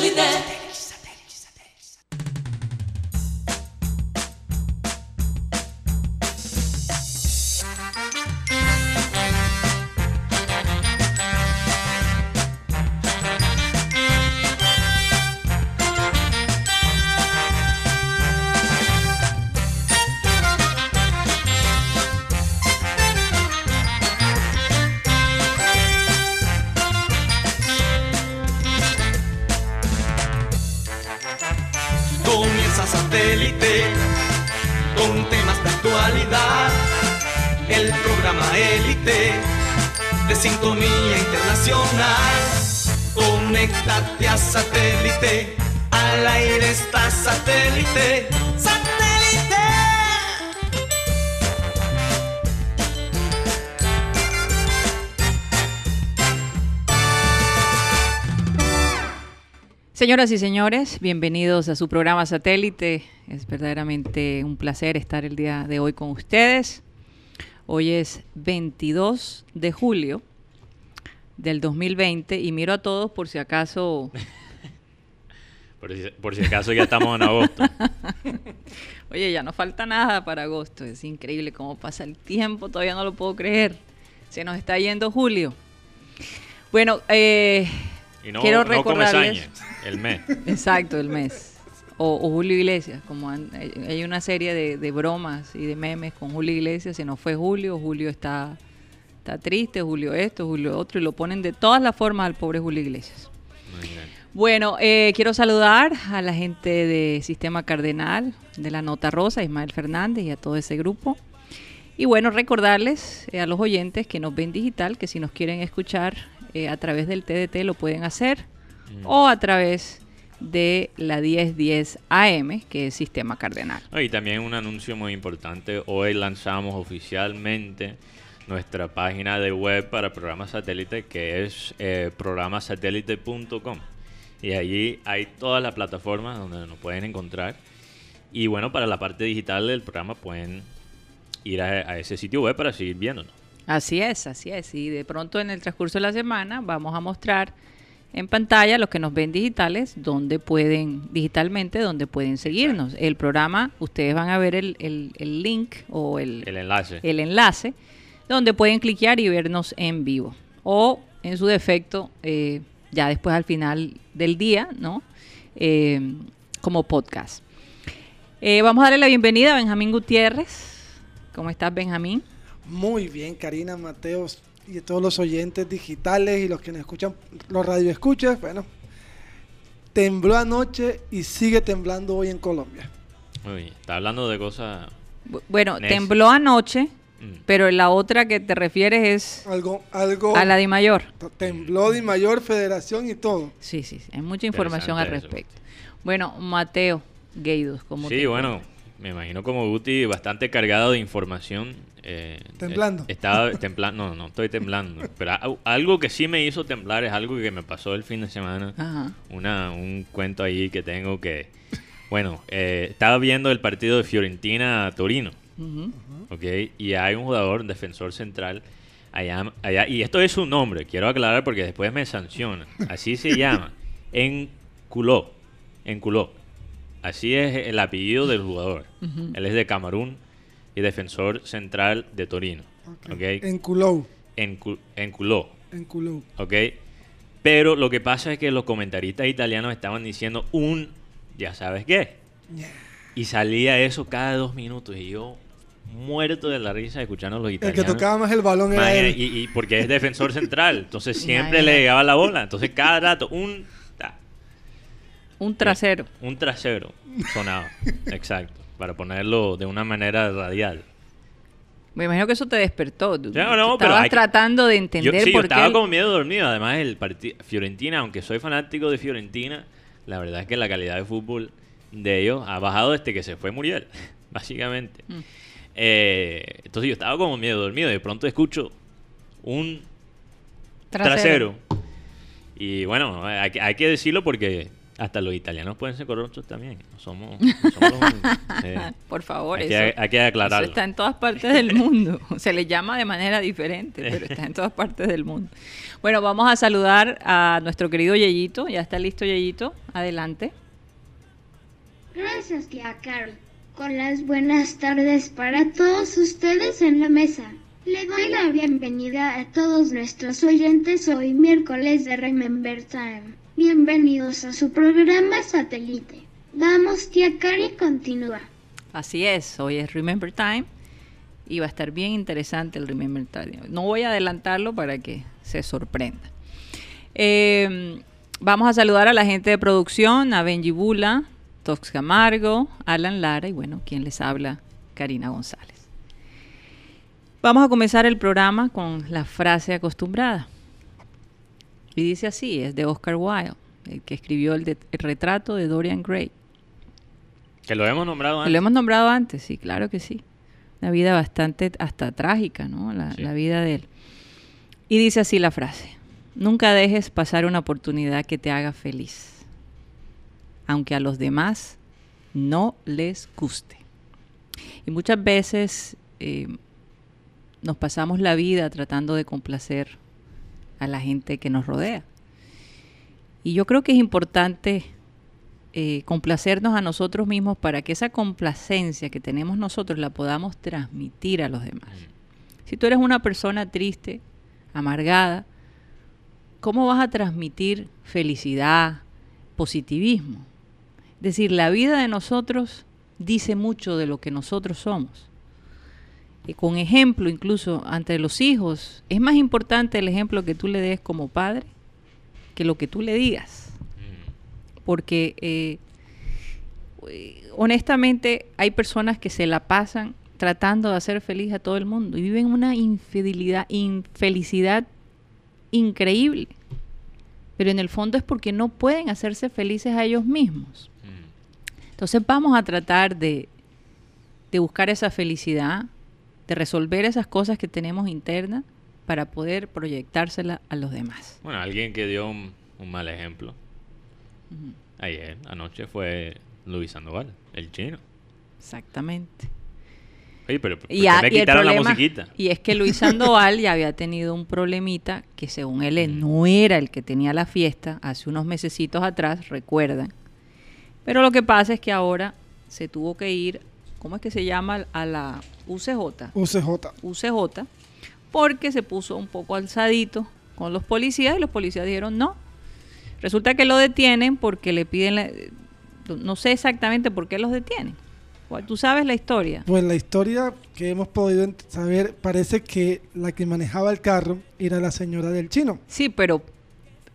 Satélite. Señoras y señores, bienvenidos a su programa Satélite. Es verdaderamente un placer estar el día de hoy con ustedes. Hoy es 22 de julio del 2020 y miro a todos por si acaso... Por si, por si acaso ya estamos en agosto. Oye, ya no falta nada para agosto. Es increíble cómo pasa el tiempo, todavía no lo puedo creer. Se nos está yendo julio. Bueno, eh, Y no, quiero no recordarles... el mes. Exacto, el mes. O, o Julio Iglesias, como han- hay una serie de, de bromas y de memes con Julio Iglesias, se nos fue Julio, Julio está, está triste, Julio esto, Julio otro, y lo ponen de todas las formas al pobre Julio Iglesias. Muy bien. Bueno, eh, quiero saludar a la gente de Sistema Cardenal, de la Nota Rosa, Ismael Fernández y a todo ese grupo. Y bueno, recordarles eh, a los oyentes que nos ven digital, que si nos quieren escuchar eh, a través del TDT lo pueden hacer o a través de la 1010 AM, que es Sistema Cardenal. Y también un anuncio muy importante. Hoy lanzamos oficialmente nuestra página de web para programas satélite que es eh, programasatélite.com. Y allí hay todas las plataformas donde nos pueden encontrar. Y bueno, para la parte digital del programa pueden ir a, a ese sitio web para seguir viéndonos. Así es, así es. Y de pronto en el transcurso de la semana vamos a mostrar en pantalla los que nos ven digitales, donde pueden, digitalmente, donde pueden seguirnos. El programa, ustedes van a ver el, el- el link o el, El enlace. el enlace, donde pueden cliquear y vernos en vivo. O, en su defecto, eh, ya después al final del día, ¿no? Eh, como podcast. Eh, vamos a darle la bienvenida a Benjamín Gutiérrez. ¿Cómo estás, Benjamín? Muy bien, Karina, Mateos y a todos los oyentes digitales y los que nos escuchan, los radioescuchas. Bueno, tembló anoche y sigue temblando hoy en Colombia. Uy, está hablando de cosas... Bu- Bueno, Nes. tembló anoche, mm, pero la otra que te refieres es Algo, algo a la de mayor. tembló de mayor federación y todo. Sí, sí, hay mucha información al eso. respecto. Bueno, Mateo Gueidos, como Sí, bueno, me imagino como Guti bastante cargado de información. Eh, Temblando. eh, estaba temblando, no, no estoy temblando. Pero algo que sí me hizo temblar es algo que me pasó el fin de semana. Ajá. Una, un cuento ahí que tengo que... Bueno, eh, estaba viendo el partido de Fiorentina-Torino. Y hay un jugador, un defensor central, allá, allá... Y esto es su nombre, quiero aclarar porque después me sancionan. Así se llama. Enculó. Enculó. Así es el apellido del jugador. Él es de Camerún y defensor central de Torino. ¿Ok? En Culou, Encu- Enculó. en Culou. ¿Ok? Pero lo que pasa es que los comentaristas italianos estaban diciendo un, ya sabes qué. Y salía eso cada dos minutos y yo muerto de la risa escuchando a los El italianos. que tocaba más el balón era él. y, y porque es defensor central, entonces siempre le llegaba la bola. Entonces cada rato un, ta, Un trasero. un trasero sonaba. Exacto. Para ponerlo de una manera radial. Me imagino que eso te despertó. Tú- Ya, no, tú pero estabas que- tratando de Yo, entender sí, yo estaba qué. como medio dormido. Además, el partido Fiorentina, aunque soy fanático de Fiorentina, la verdad es que la calidad de fútbol de ellos ha bajado desde que se fue Muriel, básicamente. Mm. Eh, entonces yo estaba como medio dormido. De pronto escucho un Trasero. trasero. Y bueno, hay que decirlo porque hasta los italianos pueden ser corruptos también. No somos, no somos los únicos. Sí. Por favor, Hay eso, que, hay que eso aclararlo. está en todas partes del mundo. Se le llama de manera diferente, pero está en todas partes del mundo. Bueno, vamos a saludar a nuestro querido Yeyito. Ya está listo Yeyito. Adelante. Gracias, tía Carol. Con las buenas tardes para todos ustedes en la mesa. Le doy la bienvenida a todos nuestros oyentes hoy miércoles de Remember Time. Bienvenidos a su programa satélite. Vamos, tía Cari, continúa. Así es, hoy es Remember Time y va a estar bien interesante el Remember Time. No voy a adelantarlo para que se sorprenda. Eh, vamos a saludar a la gente de producción, a Benji Bula, Tox Camargo, Alan Lara y bueno, quien les habla, Karina González. Vamos a comenzar el programa con la frase acostumbrada. Y dice así, es de Oscar Wilde, el que escribió el, de- el retrato de Dorian Gray. Que lo hemos nombrado antes. Lo hemos nombrado antes, sí, claro que sí. Una vida bastante hasta trágica, ¿no? La, Sí. la vida de él. Y dice así la frase, nunca dejes pasar una oportunidad que te haga feliz, aunque a los demás no les guste. Y muchas veces eh, nos pasamos la vida tratando de complacer a la gente que nos rodea. Y yo creo que es importante eh, complacernos a nosotros mismos para que esa complacencia que tenemos nosotros la podamos transmitir a los demás. Si tú eres una persona triste, amargada, ¿cómo vas a transmitir felicidad, positivismo? Es decir, la vida de nosotros dice mucho de lo que nosotros somos. Y con ejemplo, incluso ante los hijos, es más importante el ejemplo que tú le des como padre que lo que tú le digas Mm. porque eh, eh, honestamente hay personas que se la pasan tratando de hacer feliz a todo el mundo y viven una infidelidad, infelicidad increíble. Pero en el fondo es porque no pueden hacerse felices a ellos mismos. Mm. Entonces vamos a tratar de, de buscar esa felicidad, de resolver esas cosas que tenemos internas para poder proyectársela a los demás. Bueno, alguien que dio un, un mal ejemplo ayer, anoche, fue Luis Sandoval, el chino. Exactamente. Oye, pero ¿por qué Y, a- me y quitaron la musiquita? y es que Luis Sandoval ya había tenido un problemita que según él él no era el que tenía la fiesta hace unos mesecitos atrás, recuerdan. Pero lo que pasa es que ahora se tuvo que ir, ¿cómo es que se llama? A la UCJ. UCJ. UCJ, porque se puso un poco alzadito con los policías y los policías dijeron no. Resulta que lo detienen porque le piden, la- no sé exactamente por qué los detienen. ¿Cuál- ¿Tú sabes la historia? Pues la historia que hemos podido saber parece que la que manejaba el carro era la señora del chino. Sí, pero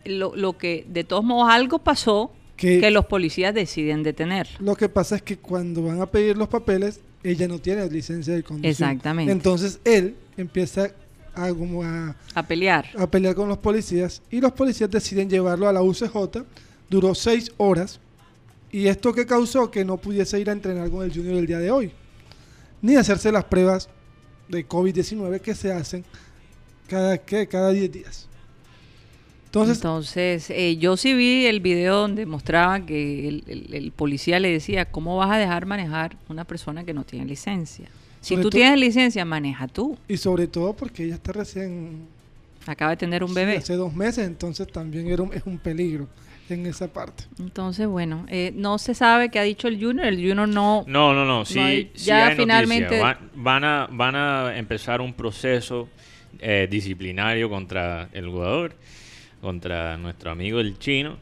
lo, lo que de todos modos algo pasó Que- que los policías deciden detener. Lo que pasa es que cuando van a pedir los papeles, ella no tiene licencia de conducción. Exactamente. Entonces él empieza a, como a, A pelear. a pelear con los policías y los policías deciden llevarlo a la UCJ. Duró seis horas y esto que causó que no pudiese ir a entrenar con el Junior el día de hoy, ni hacerse las pruebas de COVID-19 que se hacen cada, ¿qué? cada 10 días. Entonces, Entonces, eh, yo sí vi el video donde mostraba que el, el- el policía le decía, ¿cómo vas a dejar manejar una persona que no tiene licencia? Si tú to- tienes licencia, maneja tú. y sobre todo porque ella está recién Acaba de tener un sí, bebé. hace dos meses, entonces también era un- es un peligro en esa parte. Entonces, bueno, eh, no se sabe qué ha dicho el Junior. El Junior no... No, no, no, sí, hay- sí ya hay finalmente-. Van, van a, van a empezar un proceso eh, disciplinario contra el jugador, contra nuestro amigo el chino.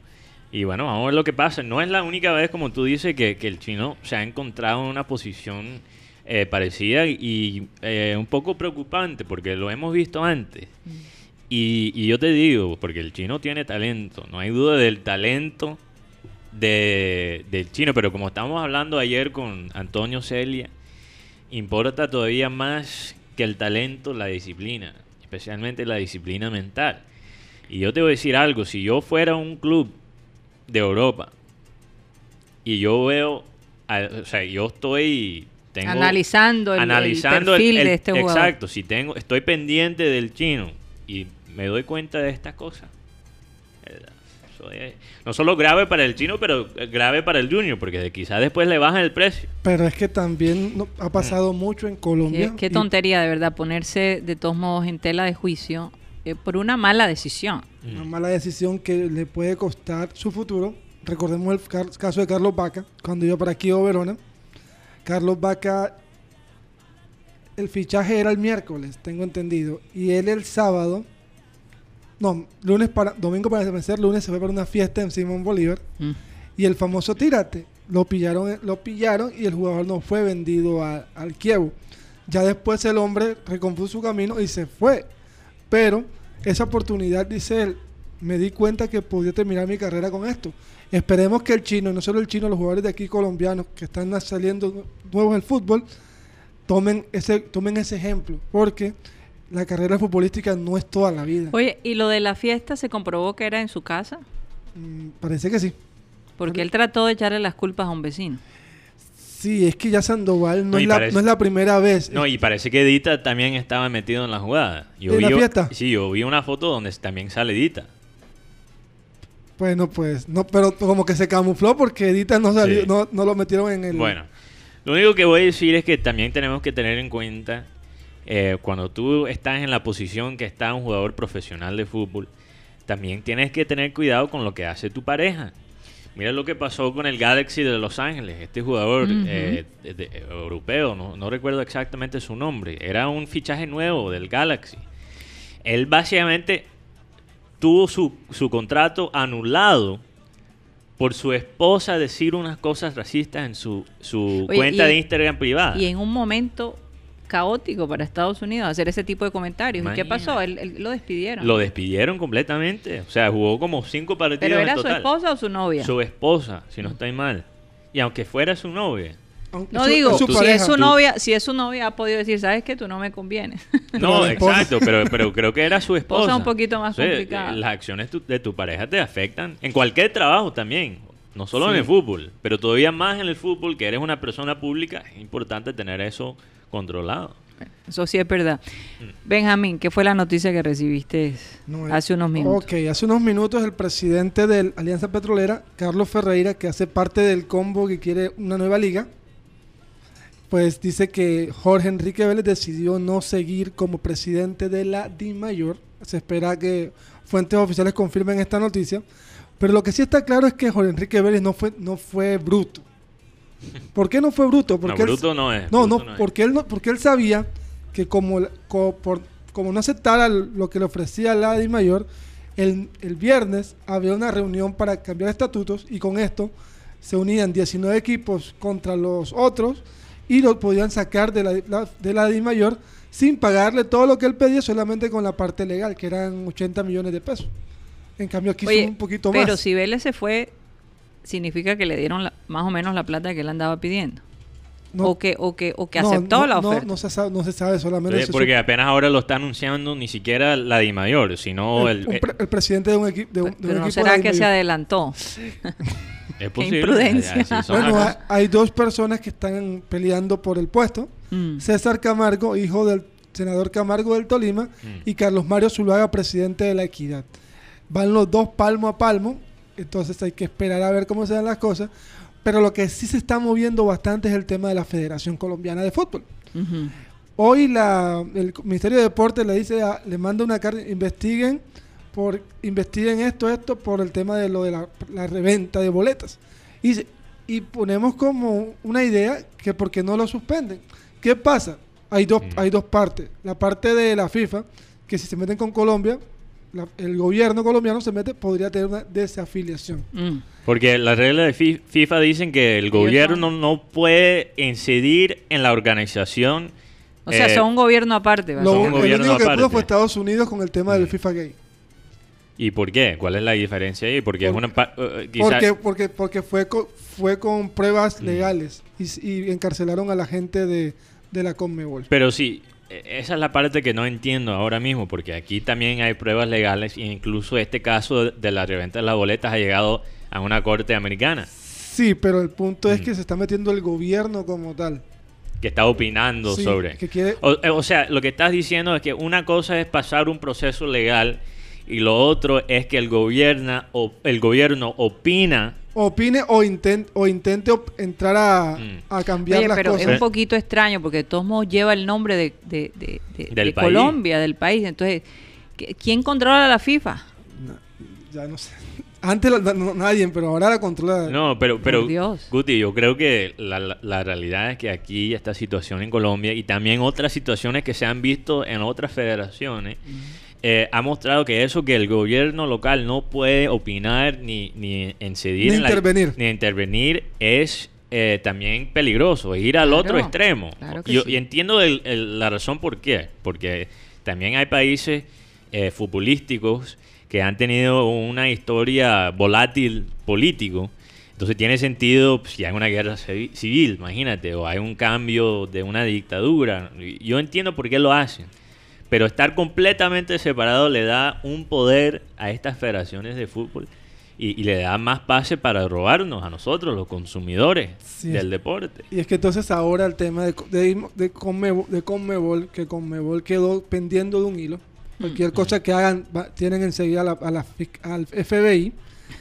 Y bueno, vamos a ver lo que pasa. No es la única vez, como tú dices, que, que el chino se ha encontrado en una posición eh, parecida y eh, un poco preocupante, porque lo hemos visto antes. Y, y yo te digo, porque el chino tiene talento, no hay duda del talento de, del chino, pero como estábamos hablando ayer con Antonio Celia, importa todavía más que el talento la disciplina, especialmente la disciplina mental. Y yo te voy a decir algo, si yo fuera un club de Europa y yo veo, o sea, yo estoy... Tengo, Analizando el- el analizando el- perfil el- de este jugador. Exacto, si tengo, estoy pendiente del chino y me doy cuenta de estas cosas. es no solo grave para el chino, pero grave para el junior, porque quizás después le bajan el precio. Pero es que también no- ha pasado mucho en Colombia. Qué, qué y- tontería, de verdad, ponerse de todos modos en tela de juicio eh, por una mala decisión. Una mala decisión que le puede costar su futuro. Recordemos el caso de Carlos Vaca, cuando iba para aquí a Verona. Carlos Vaca, el fichaje era el miércoles, tengo entendido. Y él el sábado, no, lunes para, domingo para vencer, lunes se fue para una fiesta en Simón Bolívar. Mm. Y el famoso tírate, lo pillaron, lo pillaron y el jugador no fue vendido a- al Kievo. Ya después el hombre recompuso su camino y se fue. Pero esa oportunidad, dice él, me di cuenta que podía terminar mi carrera con esto. Esperemos que el chino, no solo el chino, los jugadores de aquí colombianos que están saliendo nuevos del fútbol, tomen ese, tomen ese ejemplo. Porque la carrera futbolística no es toda la vida. Oye, ¿y lo de la fiesta se comprobó que era en su casa? Mm, parece que sí. Porque él trató de echarle las culpas a un vecino. Sí, es que ya Sandoval no, No, es, la, parece- no es la primera vez. No, y parece que Dita también estaba metido en la jugada. Yo ¿En la fiesta? Sí, yo vi una foto donde también sale Dita. Bueno, pues, no, pero como que se camufló porque Edita no salió, Sí. no, no lo metieron en el. Bueno, lo único que voy a decir es que también tenemos que tener en cuenta eh, cuando tú estás en la posición que está un jugador profesional de fútbol, también tienes que tener cuidado con lo que hace tu pareja. Mira lo que pasó con el Galaxy de Los Ángeles, este jugador eh, de- de- europeo, no, no recuerdo exactamente su nombre, era un fichaje nuevo del Galaxy. Él básicamente tuvo su, su contrato anulado por su esposa decir unas cosas racistas en su, su Oye, cuenta de Instagram privada. Y en un momento caótico para Estados Unidos hacer ese tipo de comentarios. ¿Y qué pasó? Él, él- lo despidieron. Lo despidieron completamente. O sea, jugó como cinco partidos ¿Pero era en su esposa o su novia? Su esposa, si no estoy mal. Y aunque fuera su novia. aunque No su- digo, su si pareja. es su Tú- novia, si es su novia ha podido decir, sabes que tú no me convienes. No, exacto, pero, pero creo que era su esposa. Esposa un poquito más O sea, complicada. Las acciones tu- de tu pareja te afectan en cualquier trabajo también. No solo en el fútbol, pero todavía más en el fútbol, que eres una persona pública, es importante tener eso controlado. Eso sí es verdad. Mm. Benjamín, ¿qué fue la noticia que recibiste No, eh, hace unos minutos? Ok, hace unos minutos el presidente de Alianza Petrolera, Carlos Ferreira, que hace parte del combo que quiere una nueva liga, pues dice que Jorge Enrique Vélez decidió no seguir como presidente de la DIMAYOR. Se espera que fuentes oficiales confirmen esta noticia. Pero lo que sí está claro es que Jorge Enrique Vélez no fue, no fue bruto. ¿Por qué no fue bruto? No, Porque él- bruto no es. no, no, es. porque él no, porque él sabía que como, la- co- por- como no aceptara lo que le ofrecía la Di Mayor, el, el viernes había una reunión para cambiar estatutos y con esto se unían 19 equipos contra los otros y lo podían sacar de la, la- de la Di Mayor sin pagarle todo lo que él pedía, solamente con la parte legal, que eran 80 millones de pesos. En cambio aquí Oye, son un poquito pero más. si Vélez se fue, significa que le dieron la- más o menos la plata que él andaba pidiendo. No- o que, o que, o que no, aceptó no, la oferta. No, se sabe, no se sabe solamente se porque apenas ahora lo está anunciando ni siquiera la Di Mayor, sino el, el, un pre- el presidente de un, equi- de un, de un pero no equipo será de que se adelantó. es posible. imprudencia. Bueno, hay dos personas que están peleando por el puesto. Mm. César Camargo, hijo del senador Camargo del Tolima, Mm. y Carlos Mario Zuluaga, presidente de la Equidad. Van los dos palmo a palmo, entonces hay que esperar a ver cómo se dan las cosas. Pero lo que sí se está moviendo bastante es el tema de la Federación Colombiana de Fútbol. Hoy la, el Ministerio de Deportes le dice, a- le manda una carta, investiguen por investiguen esto, esto por el tema de lo de la, la reventa de boletas. Y, y ponemos como una idea que por qué no lo suspenden. ¿Qué pasa? Hay dos, Mm. hay dos partes. La parte de la FIFA, que si se meten con Colombia, la- el gobierno colombiano se mete, podría tener una desafiliación. Mm. Porque las reglas de Fi- FIFA dicen que el gobierno no puede incidir en la organización. O sea, eh, son un gobierno aparte. Lo, Son un básicamente. el gobierno único que pudo fue Estados Unidos con el tema del Mm. FIFA Gay. ¿Y por qué? ¿Cuál es la diferencia ahí? Porque es Por- una... eh, quizá- Porque, porque, porque fue, con, fue con pruebas Mm. legales y, y encarcelaron a la gente de, de la Conmebol. Pero sí, esa es la parte que no entiendo ahora mismo, porque aquí también hay pruebas legales e incluso este caso de- la reventa de las boletas ha llegado a una corte americana Sí, pero el punto es Mm. que se está metiendo el gobierno como tal. que está opinando Sí, sobre... que quiere- O, eh, o sea, lo que estás diciendo es que una cosa es pasar un proceso legal y lo otro es que el gobierno, o, el gobierno opina opine o, intent, o intente op- entrar a, Mm. a cambiar Oye, las pero cosas. es un poquito extraño porque de todos modos lleva el nombre de, de- de- de- Del de. Colombia, del país. Entonces, ¿qui- ¿quién controla la FIFA? Ya no sé. Antes la- no- nadie, pero ahora la controla. No, pero, pero Dios. Guti, yo creo que la, la- la realidad es que aquí esta situación en Colombia y también otras situaciones que se han visto en otras federaciones eh, ha mostrado que eso que el gobierno local no puede opinar ni, ni incidir Ni en la- intervenir. ni intervenir es eh, también peligroso, es ir al Claro, otro extremo. claro que Yo- sí. Y entiendo el- el- la razón por qué, porque también hay países eh, futbolísticos que han tenido una historia volátil político. Entonces tiene sentido pues, si hay una guerra civi- civil, imagínate, o hay un cambio de una dictadura. Yo entiendo por qué lo hacen. Pero estar completamente separado le da un poder a estas federaciones de fútbol y, y le da más pase para robarnos a nosotros, los consumidores Sí. del deporte. Y es que entonces ahora el tema de, de, de, Conmebol, de Conmebol, que Conmebol quedó pendiendo de un hilo. Cualquier Mm. cosa que hagan, va- tienen enseguida a la, a la FIC- al FBI.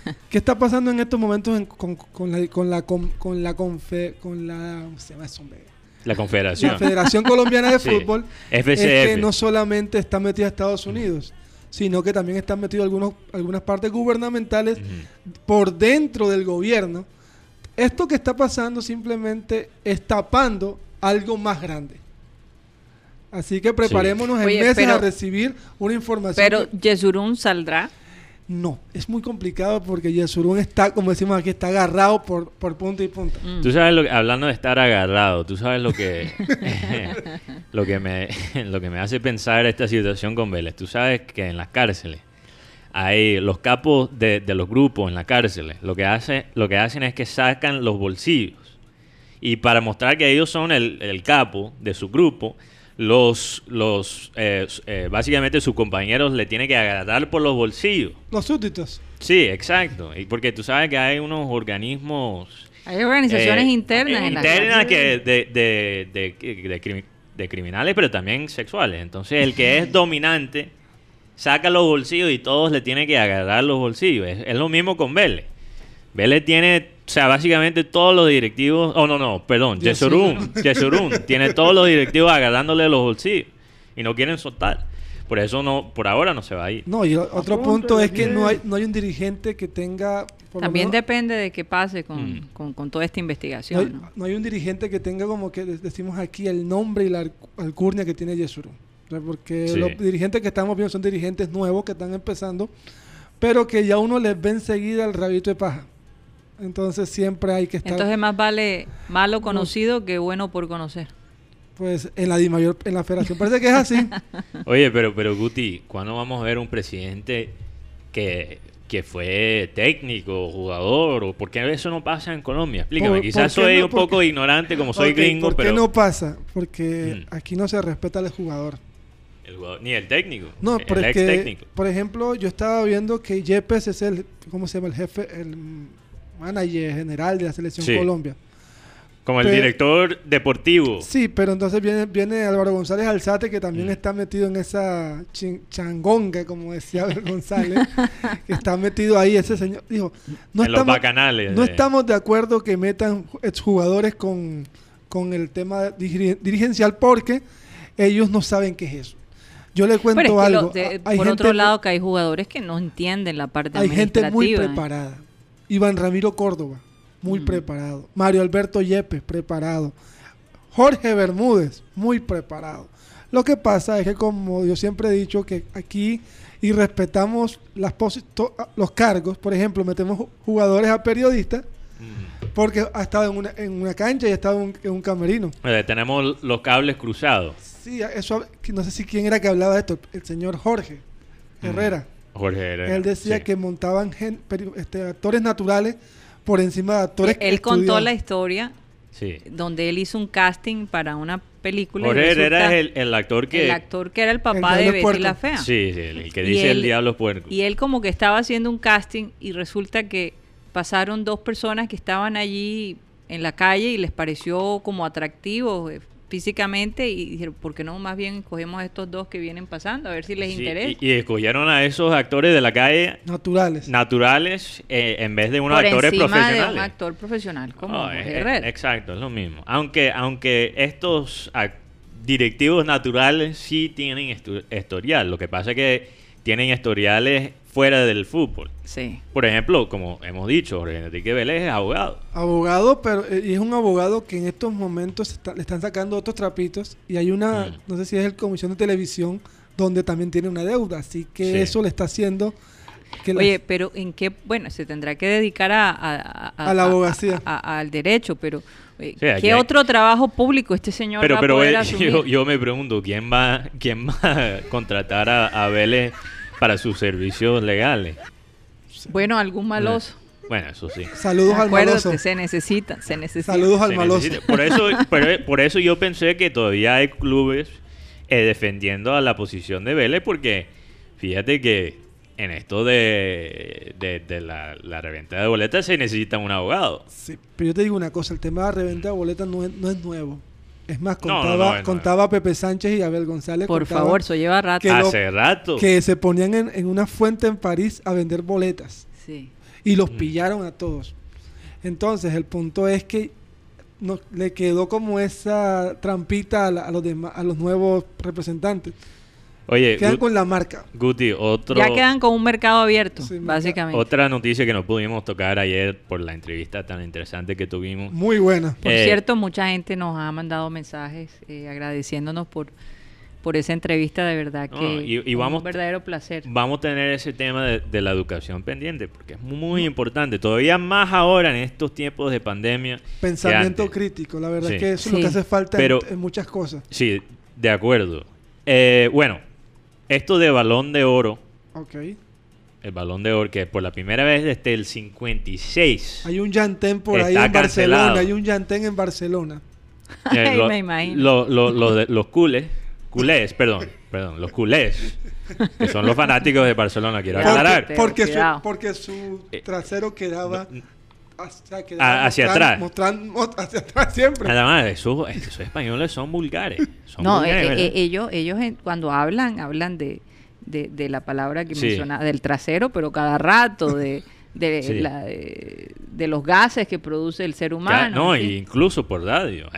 ¿Qué está pasando en estos momentos en- con, con la con la con, con la confe- con la ¿cómo se llama eso, hombre? La confederación. La Federación Colombiana de Sí. Fútbol es que no solamente está metida Estados Unidos, sino que también están metidos algunos algunas partes gubernamentales por dentro del gobierno. Esto que está pasando simplemente es tapando algo más grande. Así que preparémonos en Oye, meses pero- a recibir una información. Pero que- Yesurún saldrá. No, es muy complicado porque Yesurún está, como decimos aquí, está agarrado por, por punta y punta. Mm. Tú sabes lo que, hablando de estar agarrado, tú sabes lo que lo que me lo que me hace pensar esta situación con Vélez. Tú sabes que en las cárceles hay los capos de, de los grupos en las cárceles. Lo que hace lo que hacen es que sacan los bolsillos y para mostrar que ellos son el, el capo de su grupo. Los, los eh, eh, básicamente sus compañeros le tienen que agarrar por los bolsillos. Los súbditos. Sí, exacto. Y porque tú sabes que hay unos organismos Hay organizaciones eh, internas en la internas que de, de, de, de crimi- de criminales, pero también sexuales. Entonces, el que es dominante saca los bolsillos y todos le tienen que agarrar los bolsillos. Es, es lo mismo con Vélez. Vélez tiene, o sea, básicamente todos los directivos, oh no, no, perdón, Yesurún, Yesurún, tiene todos los directivos agarrándole los bolsillos y no quieren soltar. Por eso no, por ahora no se va a ir. No, y otro punto es que no hay, no hay un dirigente que tenga... También menos- depende de qué pase con, Mm. con- con toda esta no hay, investigación. ¿no? no hay un dirigente que tenga como que de- decimos aquí el nombre y la alc- alcurnia que tiene Yesurún. O sea, Porque Sí. los dirigentes que estamos viendo son dirigentes nuevos que están empezando, pero que ya uno les ve enseguida el rabito de paja. Entonces siempre hay que estar Entonces más vale malo conocido que bueno por conocer. pues en la Dimayor, en la federación. Parece que es así. Oye, pero, pero Guti, ¿cuándo vamos a ver un presidente que, que fue técnico, jugador? ¿O por qué eso no pasa en Colombia? Explícame, Por- quizás ¿por qué soy no? un poco Porque- ignorante como soy Ok, gringo, ¿Por qué pero... no pasa? Porque Mm. aquí no se respeta al jugador. el jugador- ni el técnico, No, el ex técnico. por ejemplo, yo estaba viendo que Yepes es el, ¿cómo se llama? El jefe, el manager general de la selección Sí. Colombia. Como el pero- director deportivo. Sí, pero entonces viene, viene Álvaro González Alzate, que también Mm. está metido en esa chin- changonga, como decía Álvaro González, que está metido ahí ese señor. Dijo, no, en los estamos, bacanales. no de- estamos de acuerdo que metan exjugadores con, con el tema diri- dirigencial porque ellos no saben qué es eso. Yo le cuento Pero es que lo- algo. de- a- hay por otro lado que hay jugadores que no entienden la parte hay gente muy preparada. Iván Ramiro Córdoba, muy Mm. preparado. Mario Alberto Yepes, preparado. Jorge Bermúdez, muy preparado. Lo que pasa es que, como yo siempre he dicho, que aquí y respetamos las to- los cargos, por ejemplo, metemos ju- jugadores a periodistas Mm. porque ha estado en una, en una cancha y ha estado en un, en un camerino. Eh, tenemos los cables cruzados. Sí, eso, no sé si quién era que hablaba de esto, el señor Jorge Herrera. Jorge Herrera. Él decía sí. que montaban gen- este, actores naturales por encima de actores que Él contó estudiaban. la historia Sí. donde él hizo un casting para una película. Jorge Herrera resulta- es el, el actor que... el actor que era el papá de Betty puerco. la Fea. Sí, sí, el que Y dice el él- diablo puerco. Y él como que estaba haciendo un casting y resulta que pasaron dos personas que estaban allí en la calle y les pareció como atractivo, eh, físicamente y dijeron, ¿por qué no más bien cogemos estos dos que vienen pasando? A ver si les Sí, interesa. y, y escogieron a esos actores de la calle Naturales. naturales eh, en vez de unos Por actores encima profesionales. de un actor profesional como Oh, Jorge eh, Herrera. exacto, es lo mismo. Aunque, aunque estos directivos naturales sí tienen estu- historial. Lo que pasa es que tienen historiales fuera del fútbol. Sí. Por ejemplo, como hemos dicho, Jorge Enrique Vélez es abogado. Abogado, pero eh, y es un abogado que en estos momentos está- le están sacando otros trapitos y hay una, Mm. no sé si es el comisión de televisión, donde también tiene una deuda, así que Sí. eso le está haciendo que Oye, las- pero ¿en qué? Bueno, se tendrá que dedicar a, a- A la abogacía. a- a- al derecho, pero eh, Sí, aquí ¿qué hay- otro trabajo público este señor Pero, va pero a poder él- asumir? yo, yo me pregunto, ¿quién va, quién va a contratar a, a Vélez para sus servicios legales? Bueno, algún maloso. Bueno, eso sí. saludos al maloso. se necesita, se necesita. Saludos al Se maloso. necesita. Por eso, por, por eso yo pensé que todavía hay clubes eh, defendiendo a la posición de Vélez, porque fíjate que en esto de, de, de la, la reventa de boletas se necesita un abogado. Sí, pero yo te digo una cosa, el tema de la reventa de boletas no es, no es nuevo. Es más, No, no, contaba, no contaba Pepe Sánchez y Abel González. Por favor, eso lleva rato. Que lo- Hace rato. Que se ponían en, en una fuente en París a vender boletas. Sí. y los Mm. pillaron a todos. Entonces, el punto es que no, le quedó como esa trampita a, la- a los demás, a los nuevos representantes. Oye, Quedan Gut- con la marca. Guti, otro, Ya quedan con un mercado abierto, Sí, básicamente. otra noticia que no pudimos tocar ayer por la entrevista tan interesante que tuvimos. Muy buena. Por Eh, cierto, mucha gente nos ha mandado mensajes eh, agradeciéndonos por, por esa entrevista, de verdad No, que y- y vamos- un verdadero placer. Vamos a tener ese tema de, de la educación pendiente, porque es muy importante. Todavía más ahora en estos tiempos de pandemia. Pensamiento crítico. La verdad Sí. es que eso es lo que hace falta en, muchas cosas. Sí, de acuerdo. Eh, bueno, esto de balón de oro, Ok. el balón de oro, que por la primera vez desde el 56. Hay un Yantén por ahí en cancelado. Barcelona. Hay un Yantén en Barcelona. eh, Ay, lo- me imagino. lo- lo- lo de- los culés, culés, perdón, perdón, los culés, que son los fanáticos de Barcelona, quiero aclarar. Porque, su, cuidado. porque su Eh, trasero quedaba, no, hacia, atrás. mostrando- mo- hacia atrás siempre. Nada más, esos, esos españoles son vulgares. Son No, vulgares, eh, eh, ellos, ellos cuando hablan, hablan de, de, de la palabra que Sí. menciona, del trasero, pero cada rato, de, de, Sí. la- de, de los gases que produce el ser Ya, humano. no, incluso por radio.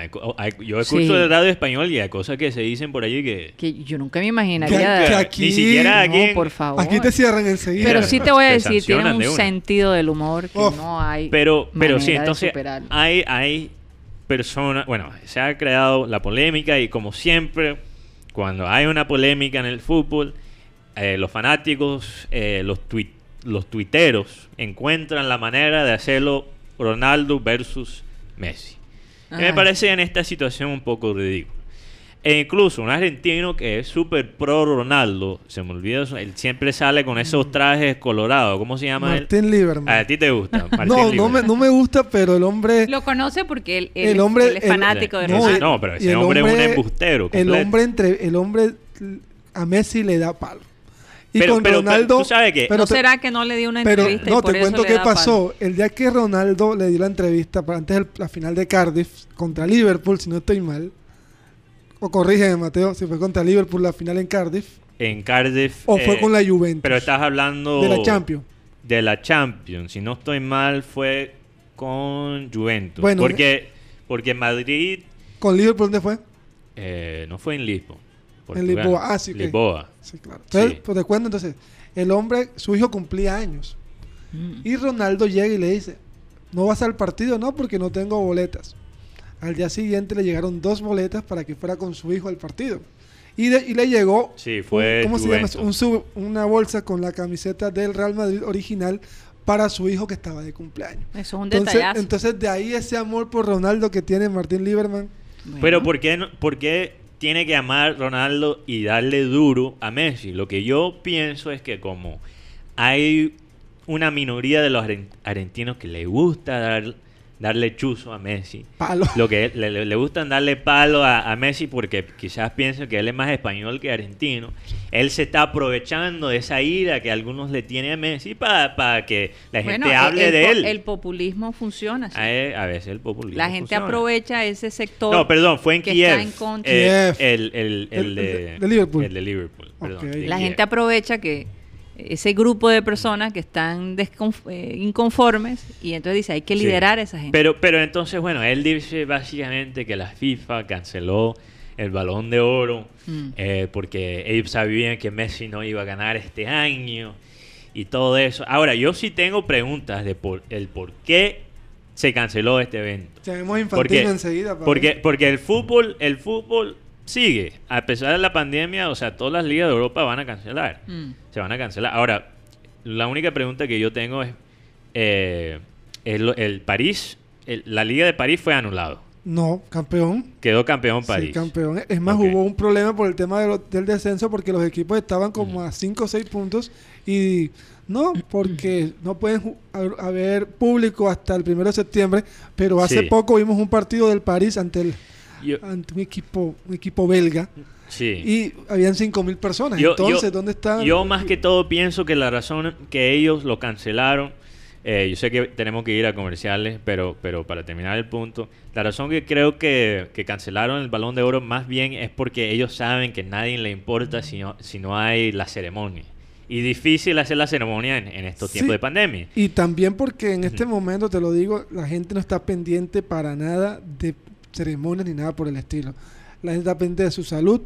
Yo escucho Sí. el radio español y hay cosas que se dicen por allí que... Que yo nunca me imaginaría. que aquí- Ni siquiera aquí... no, por favor. Aquí te cierran enseguida. Pero sí te voy a decir, tiene un de sentido del humor que Uf. no hay. Pero, pero sí, de entonces hay, hay personas, bueno, se ha creado la polémica y como siempre, cuando hay una polémica en el fútbol, eh, los fanáticos, eh, los, tui- los tuiteros encuentran la manera de hacerlo Ronaldo versus Messi. Que me parece en esta situación un poco ridículo. E incluso un argentino que es súper pro Ronaldo, se me olvida, él siempre sale con esos trajes colorados. ¿Cómo se llama él? Martín Lieberman. A ti te gusta. Martín no, no me, no me gusta, pero el hombre... Lo conoce porque él, él El es- hombre- él es el- fanático de Ronaldo. no, pero ese el hombre es un embustero El hombre entre el hombre a Messi le da palo. Y Pero- con pero- pero Ronaldo. tú sabes que- pero ¿No te- será que no le dio una pero entrevista? y no, por te eso cuento le qué palo? pasó. El día que Ronaldo le dio la entrevista para antes de la final de Cardiff contra Liverpool, si no estoy mal. O corrígeme, Mateo, si fue contra Liverpool la final en Cardiff. En Cardiff. O fue eh, con la Juventus. Pero estás hablando. de la Champions. De la Champions. Si no estoy mal, fue con Juventus. Bueno, porque, porque Madrid ¿Con Liverpool dónde fue? eh, no fue en Lisboa. En Portugal. Lisboa. Ah, sí. Lisboa. Sí, claro. Entonces, Sí. pues te cuento entonces. El hombre, su hijo cumplía años. Mm. Y Ronaldo llega y le dice, no vas al partido, no, porque no tengo boletas. Al día siguiente le llegaron dos boletas para que fuera con su hijo al partido. Y, de- y le llegó, Sí, fue un- ¿cómo se llama? Juventus. Un sub- una bolsa con la camiseta del Real Madrid original para su hijo que estaba de cumpleaños. Eso es un Entonces, detallazo. entonces de ahí ese amor por Ronaldo que tiene Martín Lieberman. Bueno. Pero ¿por qué, no- por qué tiene que amar Ronaldo y darle duro a Messi? Lo que yo pienso es que como hay una minoría de los argentinos que le gusta dar darle chuzo a Messi. Palo. Lo que le, le- le gustan darle palo a, a Messi porque quizás piensen que él es más español que argentino. Él se está aprovechando de esa ira que algunos le tienen a Messi para que la gente Bueno, hable el, de él. el populismo funciona. así. a, él- a veces el populismo. La gente funciona. aprovecha ese sector. No, perdón, fue en que Kiev. está en contra. Eh, Kiev. el, el, el El- de, el de Liverpool. El de Liverpool, perdón. La Kiev. gente aprovecha que ese grupo de personas que están eh, inconformes y entonces dice hay que Sí. liderar a esa gente. Pero, pero entonces, bueno, él dice básicamente que la FIFA canceló el balón de oro Mm. eh, porque ellos sabían que Messi no iba a ganar este año y todo eso. Ahora, yo sí tengo preguntas de por el por qué se canceló este evento. Tenemos Infantino Porque, enseguida. porque, porque el fútbol, el fútbol sigue. A pesar de la pandemia, o sea, todas las ligas de Europa van a cancelar. Mm. Se van a cancelar. Ahora, la única pregunta que yo tengo es, eh, el, el París, el- la liga de París fue anulado. No, campeón. Quedó campeón Sí, París. campeón. Es más, hubo un problema por el tema de lo- del descenso porque los equipos estaban como a 5 o 6 puntos y no, porque no pueden haber- haber público hasta el primero de septiembre, pero hace Sí. poco vimos un partido del París ante el Yo- ante un equipo un equipo belga sí. y habían 5 mil personas. Yo- Entonces, yo- ¿dónde está? Yo más que todo pienso que la razón que ellos lo cancelaron, eh, yo sé que tenemos que ir a comerciales, pero, pero para terminar el punto, la razón que creo que, que cancelaron el balón de oro más bien es porque ellos saben que nadie le importa si no, si no hay la ceremonia. Y difícil hacer la ceremonia en, en estos Sí. tiempos de pandemia. Y también porque en este momento, te lo digo, la gente no está pendiente para nada de ceremonias ni nada por el estilo. La gente está pendiente de su salud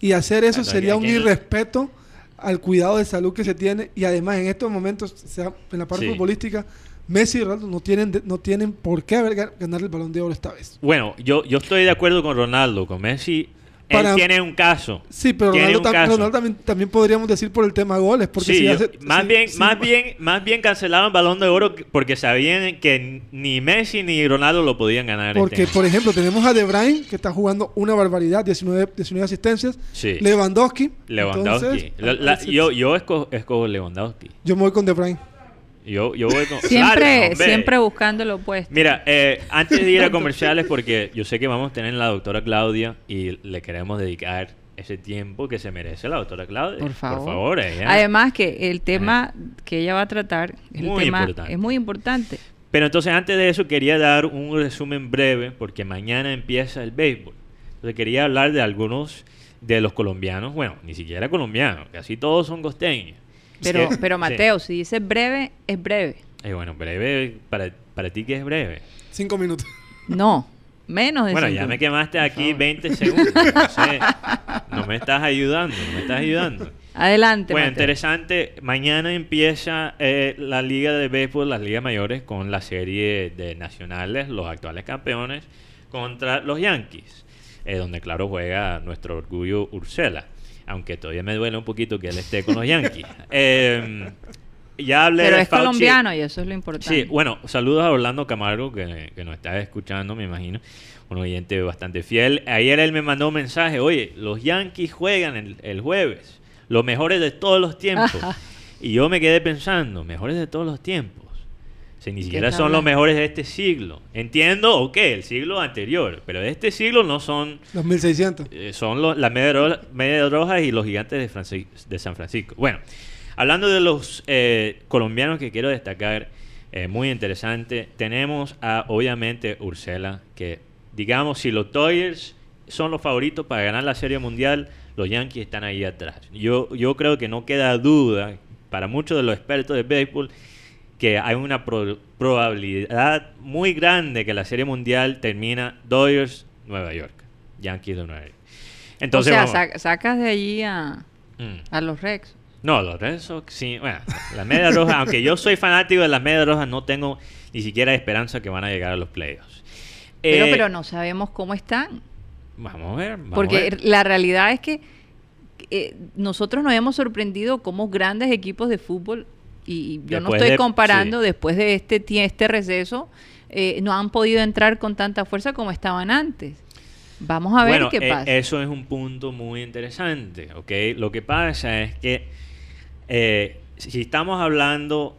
y hacer eso sería un que- irrespeto al cuidado de salud que se tiene y además en estos momentos, sea, en la parte Sí. futbolística, Messi y Ronaldo no tienen, no tienen por qué haber ga- ganar el balón de oro esta vez. Bueno, yo, yo estoy de acuerdo con Ronaldo, con Messi. Para- él tiene un caso. Sí, pero Ronaldo, un tam- caso. Ronaldo también, también podríamos decir por el tema goles. Porque Sí, si yo- hace- más bien, si- más bien, más bien cancelaron el balón de oro que- porque sabían que ni Messi ni Ronaldo lo podían ganar. Porque, este por año. ejemplo, tenemos a De Bruyne, que está jugando una barbaridad, 19, 19 asistencias. Sí. Lewandowski. Lewandowski. entonces, La- la- sí, yo, yo escojo, escojo Lewandowski. yo me voy con De Bruyne. Yo, yo voy con. Siempre, Claro, siempre buscando lo opuesto. Mira, eh, antes de ir a comerciales, porque yo sé que vamos a tener la doctora Claudia y le queremos dedicar ese tiempo que se merece la doctora Claudia. Por favor. Por favor, ella. Además que el tema que ella va a tratar el Muy tema importante. es muy importante. Pero entonces antes de eso quería dar un resumen breve porque mañana empieza el béisbol. Entonces quería hablar de algunos de los colombianos, bueno, ni siquiera colombianos, casi todos son costeños. Pero, Sí. pero Mateo, si dices breve, es breve. Eh, bueno, breve, para, para ti que es breve. Cinco minutos. No, menos de Bueno, cinco ya me quemaste aquí 20 segundos. No, sé, no me estás ayudando, no me estás ayudando. Adelante, Bueno, Mateo. interesante. Mañana empieza eh, la Liga de Béisbol, las ligas mayores, con la serie de nacionales, los actuales campeones, contra los Yankees, eh, donde claro juega nuestro orgullo Ursela. Aunque todavía me duele un poquito que él esté con los Yankees. Eh, ya hablé Pero de es Fauci. colombiano y eso es lo importante. Sí, bueno, saludos a Orlando Camargo, que, que nos está escuchando, me imagino. Un oyente bastante fiel. Ayer él me mandó un mensaje, oye, los Yankees juegan el, el jueves, los mejores de todos los tiempos. y yo me quedé pensando, mejores de todos los tiempos. Sea, ni siquiera son los mejores de este siglo. Entiendo, ok, el siglo anterior, pero de este siglo no son Los 1600. eh, son los, las medias rojas media rojas y los gigantes de, Franci- de San Francisco. Bueno, hablando de los eh, colombianos que quiero destacar, eh, muy interesante, tenemos a obviamente Ursela, que digamos, si los Dodgers son los favoritos para ganar la Serie Mundial, los Yankees están ahí atrás. Yo, yo creo que no queda duda para muchos de los expertos de béisbol que hay una pro- probabilidad muy grande que la Serie Mundial termina Dodgers, Nueva York, Yankees de Nueva York. Entonces, o sea, sacas de allí a, Mm. a los Rex. No, los Red Sox, sí. Bueno, la media roja, aunque yo soy fanático de las medias rojas, no tengo ni siquiera esperanza que van a llegar a los playoffs. Pero, Eh, pero no sabemos cómo están. Vamos a ver. vamos a Porque ver. la realidad es que eh, nosotros nos hemos sorprendido como grandes equipos de fútbol, y yo no estoy de- comparando, sí. después de este, este receso, eh, no han podido entrar con tanta fuerza como estaban antes. Vamos a ver Bueno, qué eh, pasa. eso es un punto muy interesante, ¿ok? Lo que pasa es que eh, si estamos hablando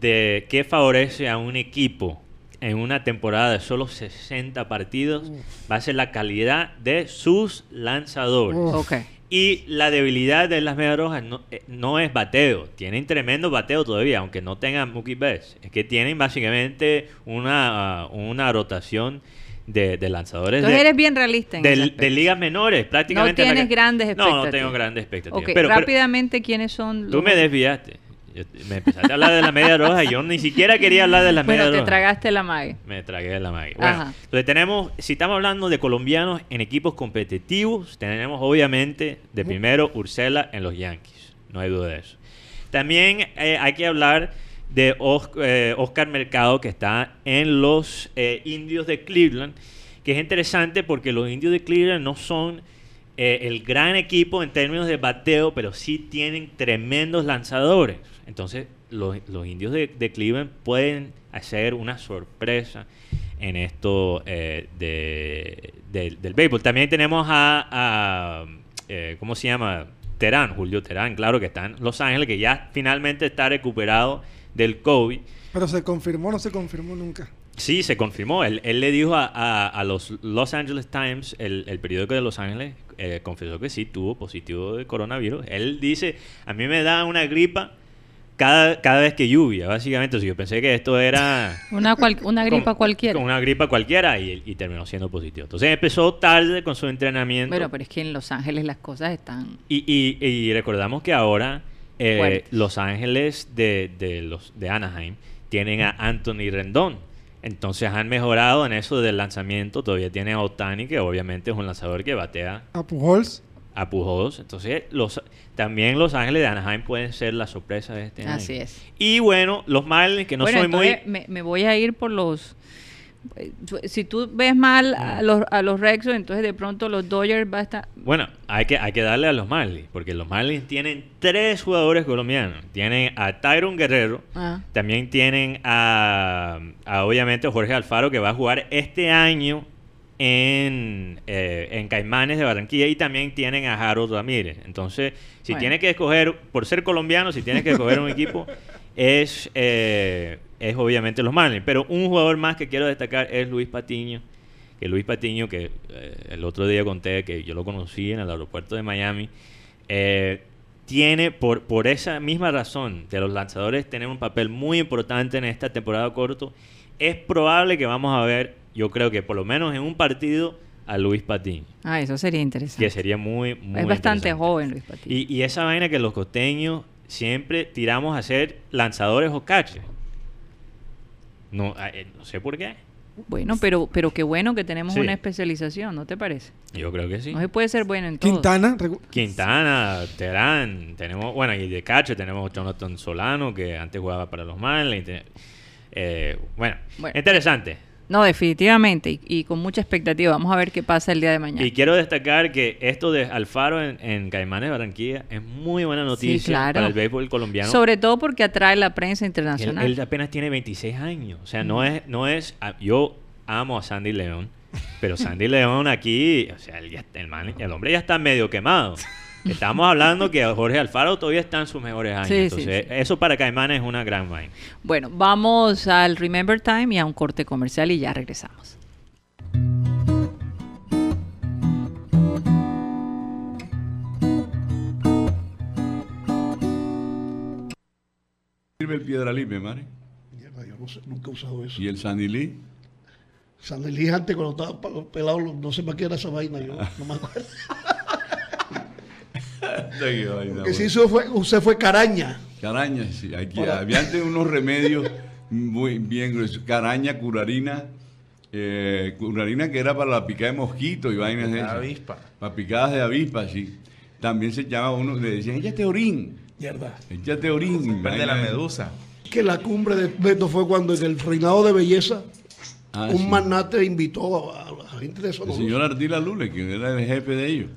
de qué favorece a un equipo en una temporada de solo 60 partidos va a ser la calidad de sus lanzadores. Ok. Y la debilidad de las Medias Rojas no, eh, no es bateo. Tienen tremendo bateo todavía, aunque no tengan Mookie Betts. Es que tienen básicamente una, ah, una rotación de, de lanzadores Entonces de, eres bien realista en de, de ligas menores. Prácticamente No la tienes que- grandes No, expectativas. no tengo grandes expectativas. Ok, Pero- pero rápidamente, ¿quiénes son tú los- me desviaste. Yo- me empezaste a hablar de la media roja y yo ni siquiera quería hablar de la media Bueno, te roja. tragaste la mague. Me tragué la magia. Bueno, Ajá. entonces tenemos, si estamos hablando de colombianos en equipos competitivos, tenemos obviamente de primero Ursela en los Yankees, no hay duda de eso. También eh, hay que hablar de Os- eh, Oscar Mercado que está en los eh, Indios de Cleveland, que es interesante porque los Indios de Cleveland no son eh, el gran equipo en términos de bateo, pero sí tienen tremendos lanzadores. Entonces, los, los indios de, de Cleveland pueden hacer una sorpresa en esto eh, de- del- del béisbol. También tenemos a, a, eh, ¿cómo se llama? Terán, Julio Terán, claro que está en Los Ángeles, que ya finalmente está recuperado del COVID. Pero se confirmó, no se confirmó nunca. Sí, se confirmó. Él, él le dijo a, a- a los Los Angeles Times, el, el periódico de Los Ángeles, eh, confesó que sí tuvo positivo de coronavirus. Él dice, a mí me da una gripa cada, cada vez que lluvia, básicamente. O sea, yo pensé que esto era... Una, cual- una gripa cualquiera. como una gripa cualquiera y, y terminó siendo positivo. Entonces empezó tarde con su entrenamiento. Bueno, pero es que en Los Ángeles las cosas están... Y, y- y recordamos que ahora eh. Los Ángeles de, de los, de Anaheim tienen a Anthony Rendón. Entonces han mejorado en eso del lanzamiento. Todavía tiene a Otani, que obviamente es un lanzador que batea A Pujols. A Pujols. Entonces los, también Los Ángeles de Anaheim pueden ser la sorpresa de este año. Así es. Y bueno, los Marlins, que no bueno, soy muy... me, me voy a ir por los... eh, Si tú ves mal Mm. a los, a los Rexos, entonces de pronto los Dodgers va a estar... Bueno, hay que, hay que darle a los Marlins, porque los Marlins tienen tres jugadores colombianos. Tienen a Tyron Guerrero, Ah, También tienen a, a, obviamente Jorge Alfaro que va a jugar este año en, eh, en Caimanes de Barranquilla y también tienen a Harold Ramírez. Entonces, si Bueno. tienes que escoger, por ser colombiano, si tienes que escoger un equipo, es, eh, es obviamente los Marlins. Pero un jugador más que quiero destacar es Luis Patiño. Que Luis Patiño, que eh, el otro día conté que yo lo conocí en el aeropuerto de Miami, tiene, por, por esa misma razón de los lanzadores tener un papel muy importante en esta temporada corto, es probable que vamos a ver, yo creo que por lo menos en un partido, a Luis Patiño, ah, eso sería interesante. que sería muy, muy es bastante joven Luis Patiño. Y, y esa vaina que los costeños siempre tiramos a ser lanzadores o catchers. No, eh, no sé por qué. Bueno, pero, pero qué bueno que tenemos Sí. una especialización, ¿no te parece? Yo creo que sí. No se puede ser bueno en todo. Quintana. Quintana, Terán, tenemos, bueno, y de catcher tenemos Jonathan Solano, que antes jugaba para los Marlins. eh, bueno, Bueno. interesante. No, definitivamente, y, y con mucha expectativa. Vamos a ver qué pasa el día de mañana. Y quiero destacar que esto de Alfaro en, en Caimanes de Barranquilla es muy buena noticia claro. para el béisbol colombiano. Sobre todo porque atrae la prensa internacional. él apenas tiene 26 años. O sea, no es, no es. a- Yo amo a Sandy León, pero Sandy León aquí, o sea, ya- el, man- el hombre ya está medio quemado. Estamos hablando que Jorge Alfaro todavía está en sus mejores años. Sí, sí, Entonces, sí. eso para Caimanes es una gran vaina. Bueno, vamos al Remember Time y a un corte comercial y ya regresamos. sirve el piedra libre, Mari? Mierda, yo no sé, nunca he usado eso. ¿Y el Sandy Lee? Sandelí antes cuando estaba pelado, no sé para qué era esa vaina, yo no me acuerdo. Que si eso fue, usted fue caraña. Caraña, sí. Aquí, Hola. había antes unos remedios muy bien gruesos. Caraña, curarina. eh, curarina que era para la picada de mosquito y vainas de avispa. Para picadas de avispa, sí. También se llama uno, le decían, échate orín. Mierda. Échate orín. Verde la medusa. Que la cumbre de Beto fue cuando en el reinado de belleza Ah, un sí. magnate invitó a, a la gente de El Sonora. señor Ardila Lule, que era el jefe de ellos.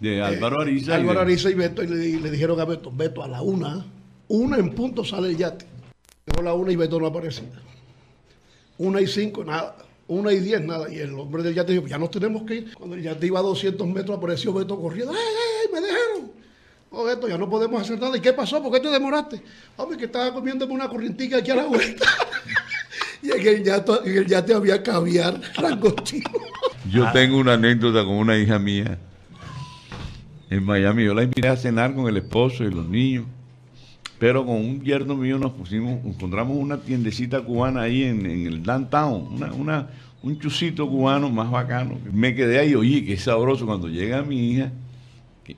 De Álvaro Ariza. y Eh, Álvaro de- Ariza y Beto, y le, di- le dijeron a Beto, Beto, a la una, una en punto sale el yate. Llegó la una y Beto no aparecía. Una y cinco, nada. Una y diez, nada. Y el hombre del yate dijo, ya nos tenemos que ir. Cuando el yate iba a 200 metros, apareció Beto corriendo. ¡Ey, ey, ey! ¡Me dejaron! Oh, Beto, ya no podemos hacer nada. ¿Y qué pasó? ¿Por qué te demoraste? Hombre, que estaba comiéndome una corrientica aquí a la vuelta. Y en el yate, en el yate había caviar, langostino. Yo tengo una anécdota con una hija mía en Miami. Yo la invité a cenar con el esposo y los niños. Pero con un yerno mío nos pusimos, encontramos una tiendecita cubana ahí en, en el downtown, una, una, un chusito cubano más bacano. Me quedé ahí, oye, qué sabroso. Cuando llega mi hija, que,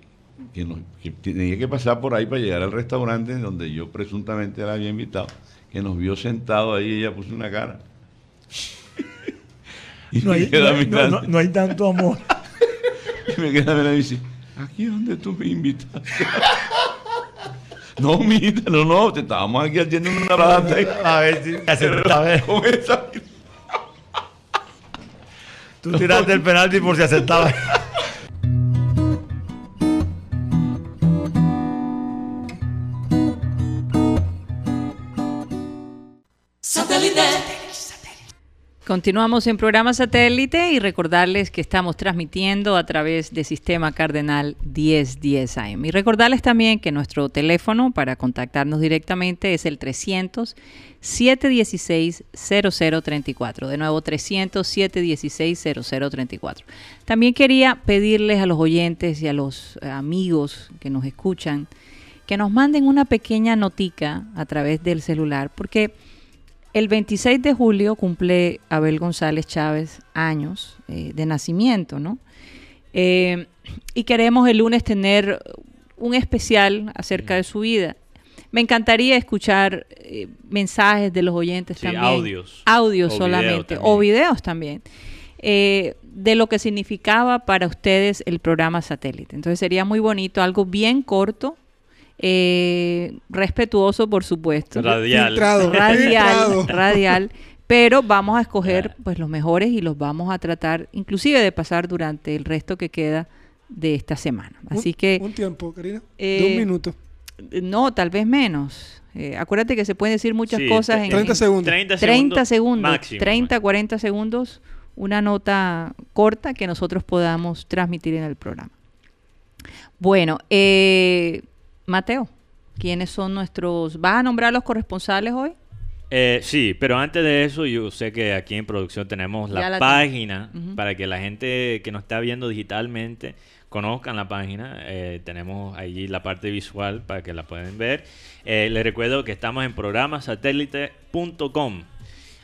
que nos- que tenía que pasar por ahí para llegar al restaurante donde yo presuntamente la había invitado, que nos vio sentado ahí, ella puso una cara. y No me hay, queda no no- no hay tanto amor. Y me queda mirando y dice, aquí es donde tú me invitaste. no, mijita, no, no, te estábamos aquí haciendo una rata. A ver si acertaba. Con esa- Tú tiraste el penalti por si acertaba. Continuamos en programa satélite y recordarles que estamos transmitiendo a través de Sistema Cardenal 1010 AM. Y recordarles también que nuestro teléfono para contactarnos directamente es el 300 716 0034. De nuevo, 300 716 0034. También quería pedirles a los oyentes y a los amigos que nos escuchan que nos manden una pequeña notica a través del celular, porque el 26 de julio cumple Abel González Chávez años eh, de nacimiento, ¿no? Eh, y queremos el lunes tener un especial acerca de su vida. Me encantaría escuchar eh, mensajes de los oyentes Sí, también. audios. Audios O solamente. video o videos también. eh, de lo que significaba para ustedes el programa satélite. Entonces sería muy bonito, algo bien corto, eh, respetuoso, por supuesto Radial. Filtrado. radial, filtrado. radial, pero vamos a escoger pues los mejores y los vamos a tratar inclusive de pasar durante el resto que queda de esta semana. Así Un- que Un tiempo, Karina. Eh, de un minuto. no, tal vez menos. Eh, acuérdate que se pueden decir muchas Sí, cosas en 30 en segundos. 30 30 segundos. segundos, máximo. 30, 40 segundos, una nota corta que nosotros podamos transmitir en el programa. Bueno, eh, Mateo, ¿quiénes son nuestros... ¿Vas a nombrar los corresponsales hoy? Eh, sí, pero antes de eso, yo sé que aquí en producción tenemos la, la página para que la gente que nos está viendo digitalmente conozcan la página. Eh, tenemos allí la parte visual para que la puedan ver. Eh, les recuerdo que estamos en programasatélite.com.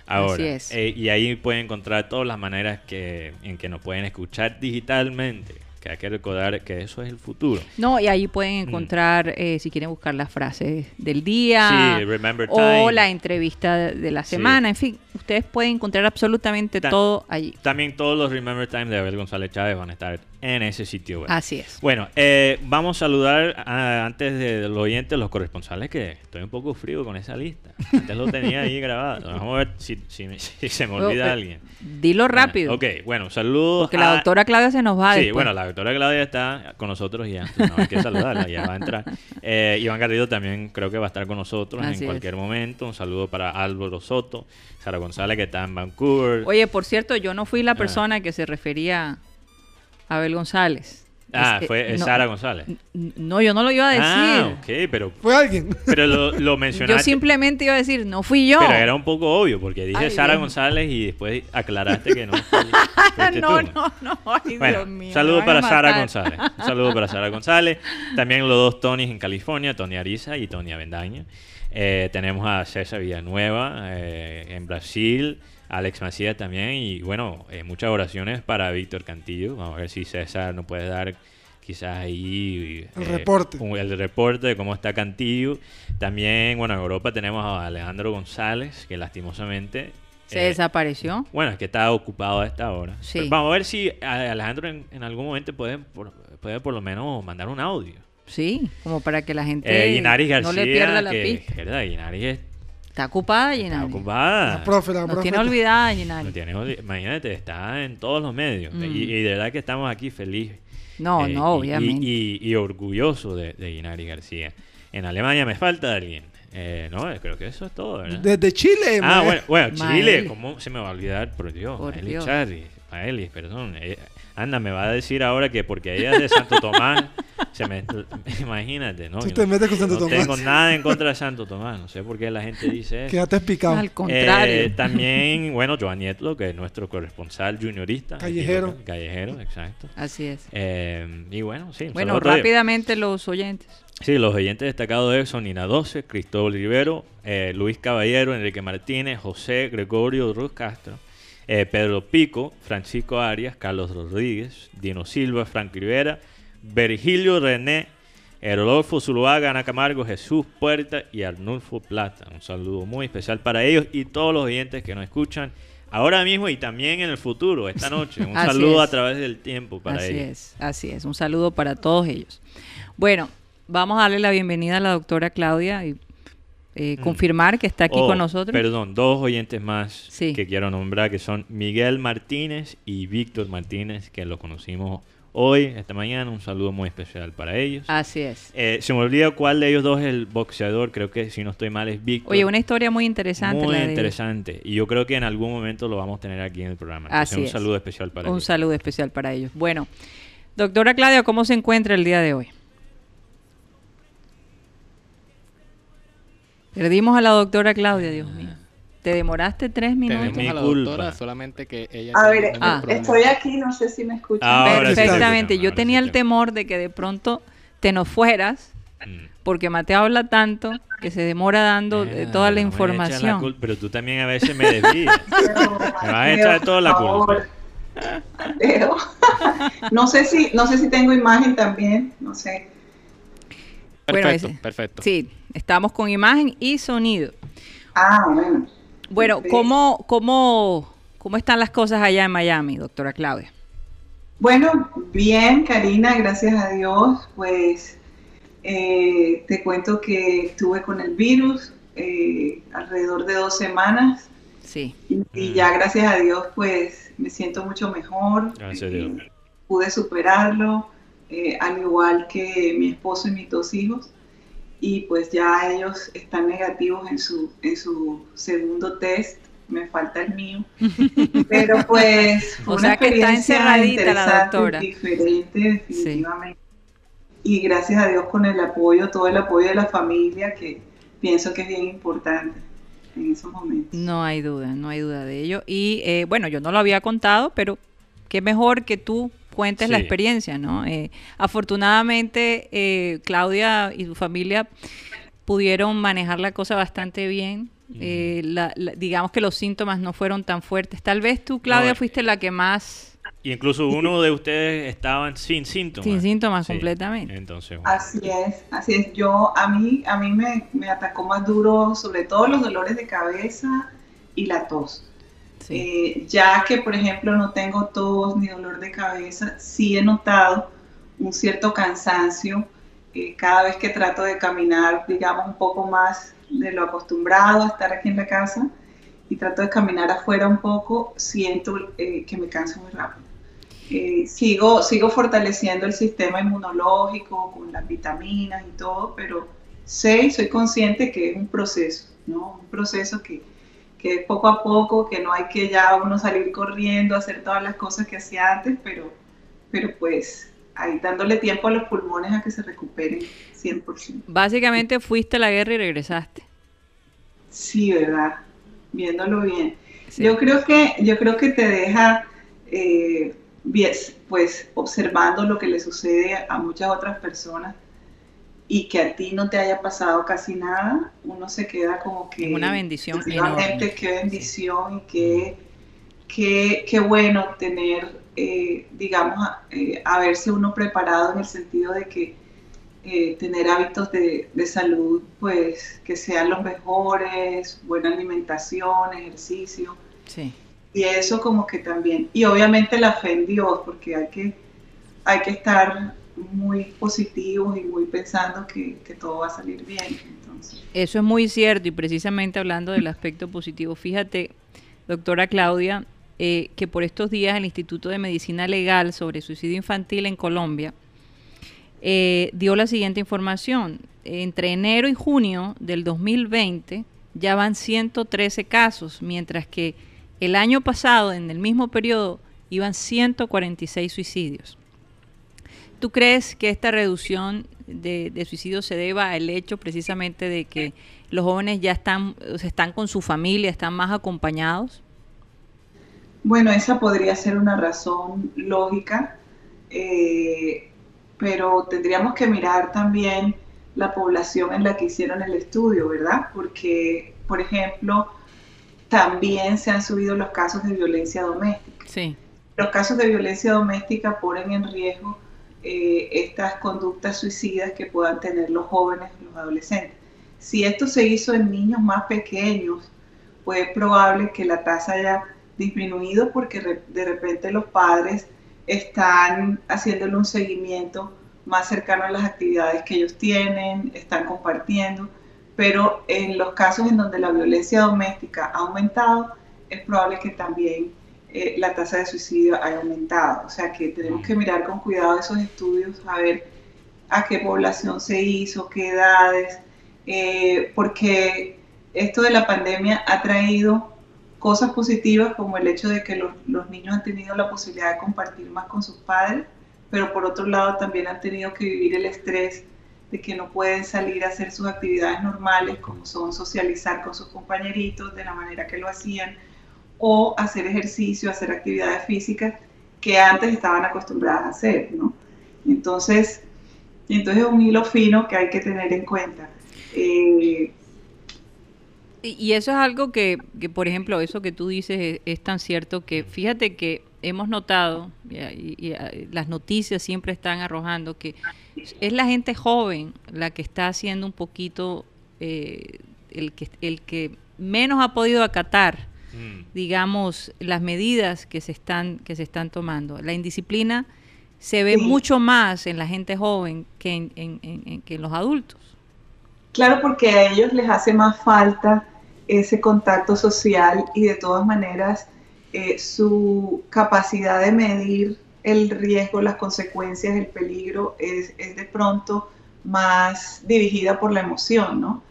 Ahora, Así es. Eh, y ahí pueden encontrar todas las maneras que, en que nos pueden escuchar digitalmente. Que hay que recordar que eso es el futuro. No, y ahí Mm. pueden encontrar, eh, si quieren buscar las frases del día Sí, Remember o la entrevista de, de la Sí. semana, en fin, ustedes pueden encontrar absolutamente Ta- todo allí. También todos los Remember Time de Abel González Chávez van a estar en ese sitio web. Así es. Bueno, eh, vamos a saludar a- antes de los oyentes, los corresponsales, que estoy un poco frío con esa lista. Antes lo tenía ahí grabado. Vamos a ver si, si me- si se me olvida alguien. Dilo rápido. Ok, bueno, saludos. Porque la doctora Claudia se nos va Sí, después. bueno, la doctora Claudia está con nosotros ya. No hay que saludarla, ya va a entrar. Eh, Iván Garrido también creo que va a estar con nosotros Así en es. cualquier momento. Un saludo para Álvaro Soto, Sara González que está en Vancouver. Oye, por cierto, yo no fui la Ah. persona que se refería Abel González. ah, Es fue eh, no, Sara González. No, yo no lo iba a decir. Ah, ok, pero, Fue alguien. pero lo, lo yo mencionaste. simplemente iba a decir, no fui yo. Pero era un poco obvio, porque dije Ay, Sara. González y después aclaraste que no. fui- fuiste no, tú. no, no, ay, Bueno, Dios mío. van a para Sara. González. Un saludo para Sara González. También los dos Tonys en California, Tony Ariza y Tony Avendaña. Eh, tenemos a César Villanueva eh, en Brasil, Alex Macías también. Y bueno, eh, muchas oraciones para Víctor Cantillo. Vamos a ver si César nos puede dar quizás ahí El reporte. un- el reporte de cómo está Cantillo. También, bueno, en Europa tenemos a Alejandro González, que lastimosamente... Se eh, desapareció. bueno, es que está ocupado a esta hora. Sí. Pero vamos a ver si Alejandro en, en algún momento puede por, puede por lo menos mandar un audio. Sí, como para que la gente Eh, García, no le pierda la que, pista. ¿verdad? Guinaris Está ocupada, está Ginari. ocupada. La profe, la Nos profe. tiene olvidada, Ginari. No tiene imagínate, está en todos los medios. Mm. Y, y de verdad que estamos aquí felices. No, Eh, no, obviamente. Y, y, y orgulloso de, de Guinaris García. En Alemania me falta alguien. Eh, no, creo que eso es todo, ¿verdad? Desde Chile. Ah, bueno. Chile, ¿cómo se me va a olvidar? Por Dios, Por Maeli Dios. Charri, Maeli, perdón. eh, anda, me va a decir ahora que porque ella es de Santo Tomás, Se me, imagínate, ¿no? Tú te no- metes con Santo no Tomás. tengo nada en contra de Santo Tomás. No sé por qué la gente dice eso. Quédate picado. Al contrario. Eh, también, bueno, Joan Nietlo, que es nuestro corresponsal juniorista. Callejero. local, Callejero, exacto. Así es. Eh, y bueno, sí. Bueno, rápidamente los oyentes. Sí, los oyentes destacados de él son Nina 12, Cristóbal Rivero, eh, Luis Caballero, Enrique Martínez, José Gregorio Ruz Castro, eh, Pedro Pico, Francisco Arias, Carlos Rodríguez, Dino Silva, Frank Rivera, Virgilio René, Rodolfo Zuluaga, Ana Camargo, Jesús Puerta y Arnulfo Plata. Un saludo muy especial para ellos y todos los oyentes que nos escuchan ahora mismo y también en el futuro, esta noche. Un Así saludo es. a través del tiempo para así ellos. es, así es. Un saludo para todos ellos. Bueno, vamos a darle la bienvenida a la doctora Claudia y eh, Mm. confirmar que está aquí Oh, con nosotros. Perdón, dos oyentes más Sí. que quiero nombrar, que son Miguel Martínez y Víctor Martínez, que lo conocimos hoy, esta mañana. Un saludo muy especial para ellos. Así es. Eh, se me olvida cuál de ellos dos es el boxeador, creo que si no estoy mal es Víctor. Oye, una historia muy interesante. Muy la de- interesante. Y yo creo que en algún momento lo vamos a tener aquí en el programa. Entonces, Así un es. saludo especial para Un ellos. saludo especial para ellos. Bueno, doctora Claudia, ¿cómo se encuentra el día de hoy? Perdimos a la doctora Claudia, Dios mío. Te demoraste tres minutos. mi Tenemos a la culpa. doctora, solamente que ella... A ver, Ah. estoy aquí, no sé si me escuchan. Ahora sí Perfectamente. Yo ahora tenía sí el te- temor de que de pronto te nos fueras Mm. porque Mateo habla tanto que se demora dando eh, Ah, toda la la información. culpa, pero tú también a veces me desvías. Pero, Me vas a echar toda la por culpa. no sé si no sé si tengo imagen también, no sé. Bueno, Perfecto, ese- perfecto. Sí, estamos con imagen y sonido. Ah, bueno. Bueno. ¿cómo, cómo, ¿cómo están las cosas allá en Miami, doctora Claudia? Bueno, bien, Karina, gracias a Dios. Pues eh, te cuento que estuve con el virus eh, alrededor de dos semanas Sí. y, y ya gracias a Dios pues me siento mucho mejor. Gracias a Dios. Pude superarlo, eh, al igual que mi esposo y mis dos hijos. Y pues ya ellos están negativos en su, en su segundo test. Me falta el mío. Pero pues fue O una sea que está experiencia encerradita la interesante, doctora. Diferente, definitivamente. Y gracias a Dios con el apoyo, todo el apoyo de la familia, que pienso que es bien importante en esos momentos. No hay duda, no hay duda de ello. Y eh, bueno, yo no lo había contado, pero qué mejor que tú cuentes la experiencia, ¿no? Eh, afortunadamente, eh, Claudia y su familia pudieron manejar la cosa bastante bien. Eh, la- la- digamos que los síntomas no fueron tan fuertes. Tal vez tú, Claudia, No, fuiste la que más Y incluso uno de ustedes estaban sin síntomas. sin síntomas Sí. completamente. Entonces, bueno. Así es, así es. Yo, a mí, a mí me, me atacó más duro, sobre todo los dolores de cabeza y la tos. Sí. Eh, ya que, por ejemplo, no tengo tos ni dolor de cabeza, sí he notado un cierto cansancio eh, cada vez que trato de caminar, digamos, un poco más de lo acostumbrado a estar aquí en la casa y trato de caminar afuera un poco, siento eh, que me canso muy rápido. Eh, sigo, sigo fortaleciendo el sistema inmunológico con las vitaminas y todo, pero sé y soy consciente que es un proceso, ¿no? Un proceso que, que poco a poco, que no hay que ya uno salir corriendo, hacer todas las cosas que hacía antes, pero, pero pues ahí dándole tiempo a los pulmones a que se recuperen 100%. Básicamente fuiste a la guerra y regresaste. Sí, ¿verdad? Viéndolo bien. Sí. Yo creo que, yo creo que te deja eh, pues observando lo que le sucede a muchas otras personas y que a ti no te haya pasado casi nada, uno se queda como que una bendición enorme. qué bendición y qué, qué, qué bueno tener, eh, digamos, eh, haberse uno preparado en el sentido de que eh, tener hábitos de, de salud, pues que sean los mejores, buena alimentación, ejercicio, Sí. y eso como que también, y obviamente la fe en Dios, porque hay que, hay que estar muy positivos y muy pensando que, que todo va a salir bien. Entonces, Eso es muy cierto y precisamente hablando del aspecto positivo, fíjate, doctora Claudia, eh, que por estos días el Instituto de Medicina Legal sobre Suicidio Infantil en Colombia eh, dio la siguiente información. Entre enero y junio del 2020 ya van 113 casos, mientras que el año pasado, en el mismo periodo, iban 146 suicidios. ¿Tú crees que esta reducción de, de suicidio se deba al hecho precisamente de que los jóvenes ya están, están con su familia, están más acompañados? Bueno, esa podría ser una razón lógica, eh, pero tendríamos que mirar también la población en la que hicieron el estudio, ¿verdad? Porque, por ejemplo, también se han subido los casos de violencia doméstica. Sí. Los casos de violencia doméstica ponen en riesgo eh, estas conductas suicidas que puedan tener los jóvenes, los adolescentes. Si esto se hizo en niños más pequeños, pues es probable que la tasa haya disminuido porque de repente los padres están haciéndole un seguimiento más cercano a las actividades que ellos tienen, están compartiendo, pero en los casos en donde la violencia doméstica ha aumentado, es probable que también eh, la tasa de suicidio haya aumentado. O sea que tenemos que mirar con cuidado esos estudios, a ver a qué población se hizo, qué edades, eh, porque esto de la pandemia ha traído cosas positivas como el hecho de que los, los niños han tenido la posibilidad de compartir más con sus padres, pero por otro lado también han tenido que vivir el estrés de que no pueden salir a hacer sus actividades normales, como son socializar con sus compañeritos de la manera que lo hacían, o hacer ejercicio, hacer actividades físicas que antes estaban acostumbradas a hacer, ¿no? Entonces, entonces es un hilo fino que hay que tener en cuenta. Eh, Y, eso es algo que, que, por ejemplo, eso que tú dices es, tan cierto que fíjate que hemos notado, y, eh, las noticias siempre están arrojando que es la gente joven la que está haciendo un poquito, eh, el, que, el que menos ha podido acatar, Mm. digamos, las medidas que se están, que se están tomando. La indisciplina se ve Sí. mucho más en la gente joven que en, en- en- en- que en los adultos. Claro, porque a ellos les hace más falta ese contacto social y de todas maneras eh, su capacidad de medir el riesgo, las consecuencias, el peligro es, es de pronto más dirigida por la emoción, ¿no?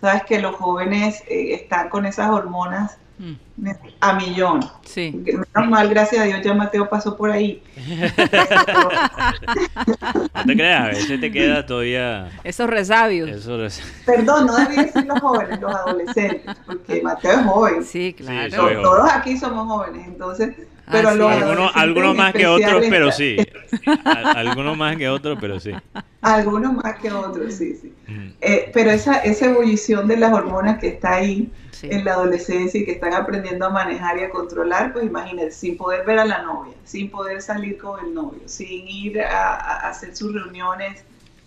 Sabes que los jóvenes eh, están con esas hormonas Mm, a millón. Sí. Menos mal, gracias a Dios, ya Mateo pasó por ahí. No te creas, a veces te queda todavía Esos resabios. eso. es- Perdón, no debí decir los jóvenes, los adolescentes, porque Mateo es joven. Sí, claro. Sí. Todos aquí somos jóvenes, entonces, pero es. Algunos, en más que otros, pero está- sí. Al- Algunos más que otros, pero sí. Algunos más que otros, sí, sí. Mm. Eh, pero esa, esa ebullición de las hormonas que está ahí Sí. en la adolescencia y que están aprendiendo a manejar y a controlar, pues imagínense, sin poder ver a la novia, sin poder salir con el novio, sin ir a, a hacer sus reuniones,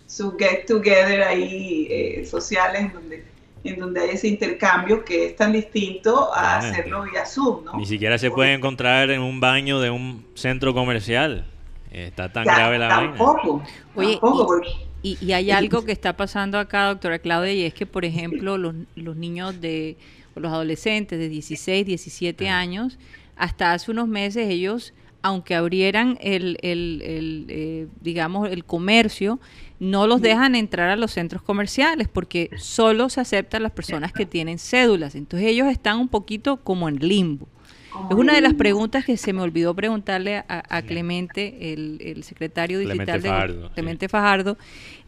sus get together ahí eh, sociales en donde, en donde hay ese intercambio que es tan distinto a Ah, hacerlo vía Zoom, ¿no? Ni siquiera se puede encontrar en un baño de un centro comercial. Está tan Ya, grave la vaina. tampoco, Oye, tampoco, y- porque- Y, y hay algo que está pasando acá, doctora Claudia, y es que, por ejemplo, los, los niños de, o los adolescentes de 16, 17 años, hasta hace unos meses ellos, aunque abrieran el, el- el, eh, digamos, el comercio, no los dejan entrar a los centros comerciales porque solo se aceptan las personas que tienen cédulas. Entonces ellos están un poquito como en limbo. Es una de las preguntas que se me olvidó preguntarle a, a Clemente, el, el secretario Clemente digital de Fajardo, sí. Clemente Fajardo,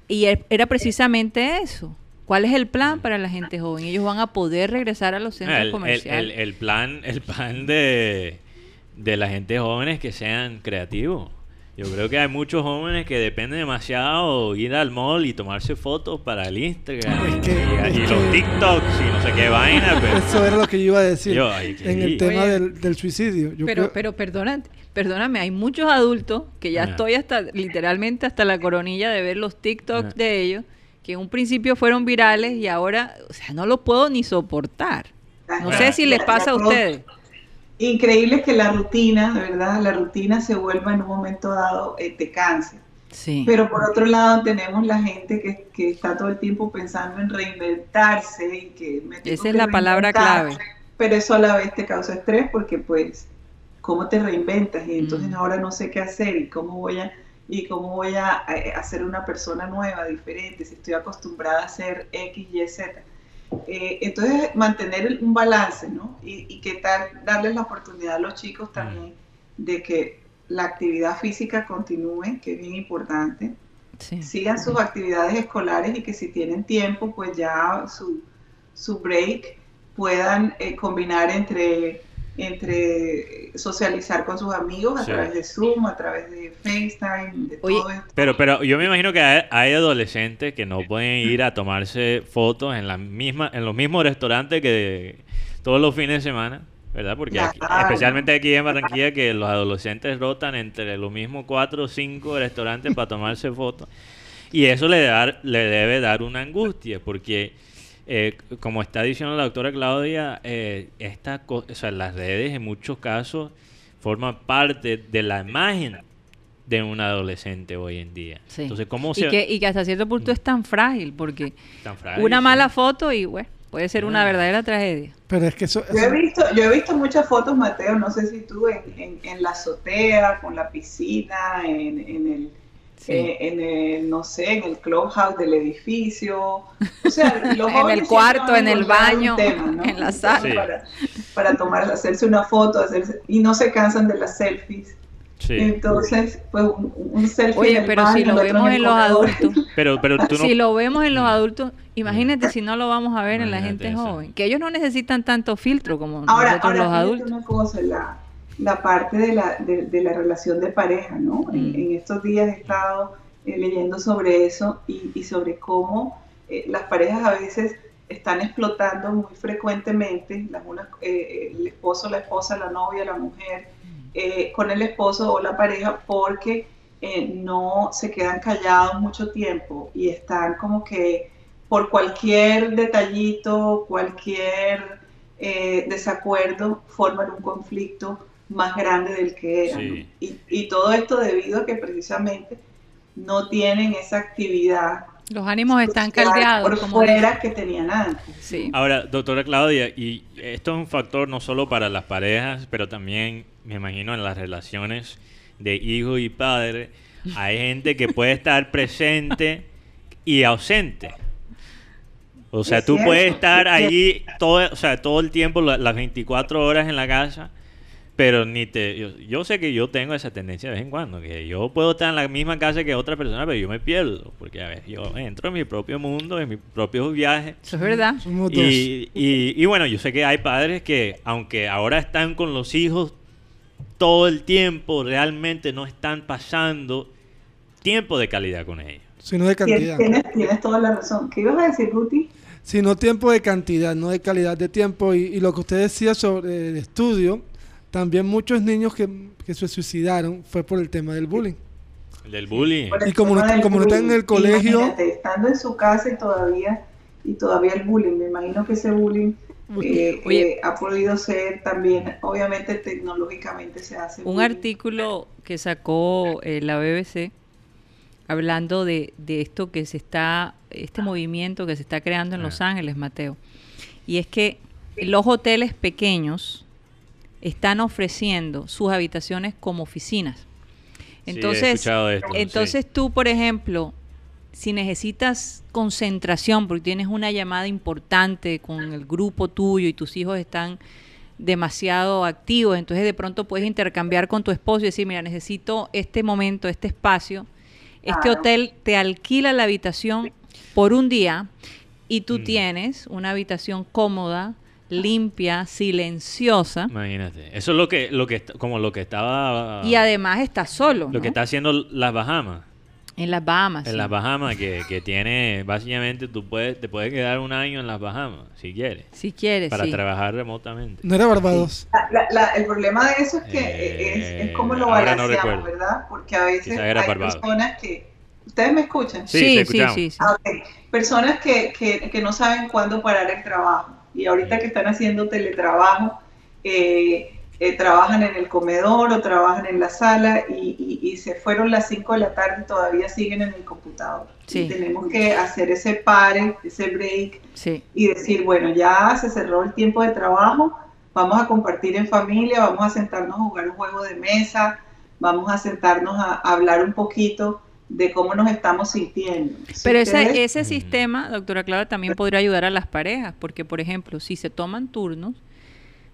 y er- era precisamente eso. ¿Cuál es el plan para la gente joven? Ellos van a poder regresar a los centros el- comerciales. el- el plan, el plan de, de la gente joven es que sean creativos. Yo creo que hay muchos jóvenes que dependen demasiado ir al mall y tomarse fotos para el Instagram Es que- y, es y que- los TikToks y no sé qué vaina, pero Eso era lo que yo iba a decir Yo, ay, qué en el tema Oye, del, del suicidio. Yo pero, creo- pero perdona, perdóname, hay muchos adultos que ya Ah. estoy hasta, literalmente hasta la coronilla de ver los TikToks Ah. de ellos, que en un principio fueron virales y ahora, o sea, no los puedo ni soportar. No sé si les pasa a ustedes. Increíble que la rutina, de verdad, la rutina se vuelva en un momento dado, eh, te canse. Sí. Pero por otro lado tenemos la gente que, que está todo el tiempo pensando en reinventarse y que me Esa es la palabra clave. Pero eso a la vez te causa estrés porque pues, ¿cómo te reinventas? Y entonces Mm. ahora no sé qué hacer y cómo voy a y cómo voy a, a- a ser una persona nueva, diferente, si estoy acostumbrada a ser X, Y, Z. Eh, entonces, mantener un balance, ¿no? Y, y qué tal darles la oportunidad a los chicos también de que la actividad física continúe, que es bien importante. Sí. Sigan sus actividades escolares y que si tienen tiempo, pues ya su, su break puedan eh, combinar entre, entre socializar con sus amigos a Sí. través de Zoom, a través de FaceTime, de Oye, todo esto. Pero, pero yo me imagino que hay, hay adolescentes que no pueden ir a tomarse fotos en, la misma, en los mismos restaurantes que todos los fines de semana, ¿verdad? Porque aquí- especialmente aquí en Barranquilla que los adolescentes rotan entre los mismos cuatro o cinco restaurantes para tomarse fotos. Y eso le, dar, le debe dar una angustia, porque eh, como está diciendo la doctora Claudia, eh, esta o sea, las redes en muchos casos forman parte de la imagen de un adolescente hoy en día. Sí. Entonces, ¿cómo y, se que, y que hasta cierto punto es tan frágil, porque tan frágil, una sí? mala foto y, bueno, puede ser una Ah. verdadera tragedia. Pero es que eso, Yo he visto, yo he visto muchas fotos, Mateo, no sé si tú, en, en, en la azotea, con la piscina, en, en el, Sí. eh, en el, no sé, en el clubhouse del edificio. O sea, los En el cuarto, en el baño, tema, en la sala. Sí. Para, para tomar, hacerse una foto, hacerse, y no se cansan de las selfies. Sí. Entonces, pues un, un selfie Oye, en el pero baño, si lo vemos en los adultos, Pero, pero tú no... si lo vemos en los adultos, imagínate si no lo vamos a ver en la gente eso. joven, que ellos no necesitan tanto filtro como Ahora, nosotros ahora los adultos. una cosa, la, la parte de la, de, de la relación de pareja, ¿no? En, Mm. en estos días he estado eh, leyendo sobre eso y, y sobre cómo eh, las parejas a veces están explotando muy frecuentemente, las unas- eh, el esposo, la esposa, la novia, la mujer, eh, con el esposo o la pareja porque no se quedan callados mucho tiempo y están como que por cualquier detallito, cualquier desacuerdo, forman un conflicto más grande del que era. Y, y todo esto debido a que precisamente no tienen esa actividad Los ánimos están caldeados, por como fuera que tenían antes. Sí. Ahora, doctora Claudia, y esto es un factor no solo para las parejas, pero también, me imagino, en las relaciones de hijo y padre. Hay gente que puede estar presente y ausente. O sea, Es tú cierto, puedes estar es allí todo, o sea, todo el tiempo, la- las 24 horas en la casa, pero ni te... Yo, yo sé que yo tengo esa tendencia de vez en cuando, que yo puedo estar en la misma casa que otra persona, pero yo me pierdo, porque a ver, yo entro en mi propio mundo, en mis propios viajes, Eso es verdad. y, y- y bueno, yo sé que hay padres que, aunque ahora están con los hijos todo el tiempo, realmente no están pasando tiempo de calidad con ellos. sino de Tienes, cantidad. tienes- tienes toda la razón. ¿Qué ibas a decir, Guti? Sino tiempo de cantidad, no de calidad de tiempo. Y, y lo que usted decía sobre el estudio, también muchos niños que, que se suicidaron fue por el tema del bullying. Del bullying. El Y como no- como no están en el colegio- Imagínate, estando en su casa y todavía, y todavía el bullying, me imagino que ese bullying eh, Oye. eh, ha podido ser también, obviamente tecnológicamente se hace. Un bullying. artículo que sacó eh, la BBC hablando de, de esto que se está, este movimiento que se está creando en Ah. Los Ángeles, Mateo. Y es que los hoteles pequeños están ofreciendo sus habitaciones como oficinas. Sí, he Entonces, escuchado esto, sí. entonces tú, por ejemplo, si necesitas concentración porque tienes una llamada importante con el grupo tuyo y tus hijos están demasiado activos, entonces de pronto puedes intercambiar con tu esposo y decir, mira, necesito este momento, este espacio. Este Claro. hotel te alquila la habitación por un día y tú Mm. tienes una habitación cómoda, limpia, silenciosa Imagínate. Eso es lo que, lo que como lo que estaba y además estás solo lo ¿no? que está haciendo las Bahamas. en las Bahamas. En sí. las Bahamas, que, que tiene, básicamente tú puedes, te puedes quedar un año en las Bahamas, si quieres, Si quieres, para sí. trabajar remotamente. No era Barbados. La- la- la- el problema de eso es que Eh, es, es como lo ahora no balanceamos, recuerdo. ¿verdad? Porque a veces hay Barbados. personas que... ¿Ustedes me escuchan? Sí, Sí, sí, sí, sí. Ah, ok. Personas que, que, que no saben cuándo parar el trabajo y ahorita que están haciendo teletrabajo, eh, eh, trabajan en el comedor o trabajan en la sala y, y- y se fueron las 5 de la tarde y todavía siguen en el computador. Sí. Y tenemos que hacer ese pare, ese break Sí. y decir, bueno, ya se cerró el tiempo de trabajo, vamos a compartir en familia, vamos a sentarnos a jugar un juego de mesa, vamos a sentarnos a, a hablar un poquito de cómo nos estamos sintiendo. Si Pero ese, ustedes- ese sistema, doctora Clara, también podría ayudar a las parejas, porque, por ejemplo, si se toman turnos,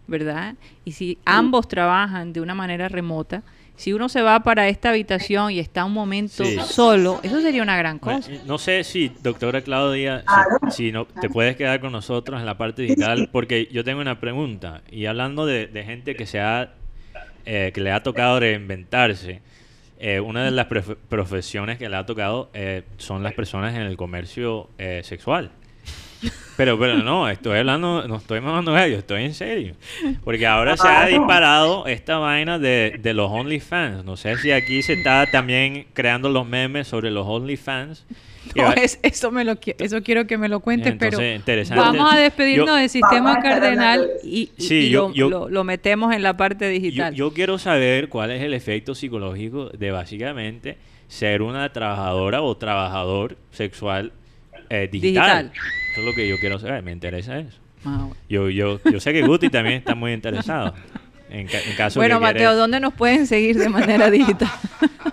¿verdad? Y si ambos trabajan de una manera remota, si uno se va para esta habitación y está un momento Sí. solo, eso sería una gran Bueno, cosa. No sé si, doctora Claudia, si, si no, te puedes quedar con nosotros en la parte digital, porque yo tengo una pregunta. Y hablando de, de gente que se ha, eh, que le ha tocado reinventarse, eh, una de las profe- profesiones que le ha tocado eh, son las personas en el comercio eh, sexual. Pero, pero no, estoy hablando, no estoy mamando gallo, estoy en serio. Porque ahora se ha disparado esta vaina de, de los OnlyFans. No sé si aquí se está también creando los memes sobre los OnlyFans. No, es- eso, me lo, eso quiero que me lo cuentes, Entonces, pero vamos a despedirnos Yo- del sistema cardenal y, y- Sí, y yo- lo, yo- lo- lo metemos en la parte yo, digital. yo quiero saber cuál es el efecto psicológico de básicamente ser una trabajadora o trabajador sexual eh, digital. Digital. Eso es lo que yo quiero saber, me interesa eso. Ah, bueno. Yo, yo, yo sé que Guti también está muy interesado. En, ca- en caso Bueno, que Mateo, ¿dónde nos pueden seguir de manera digital?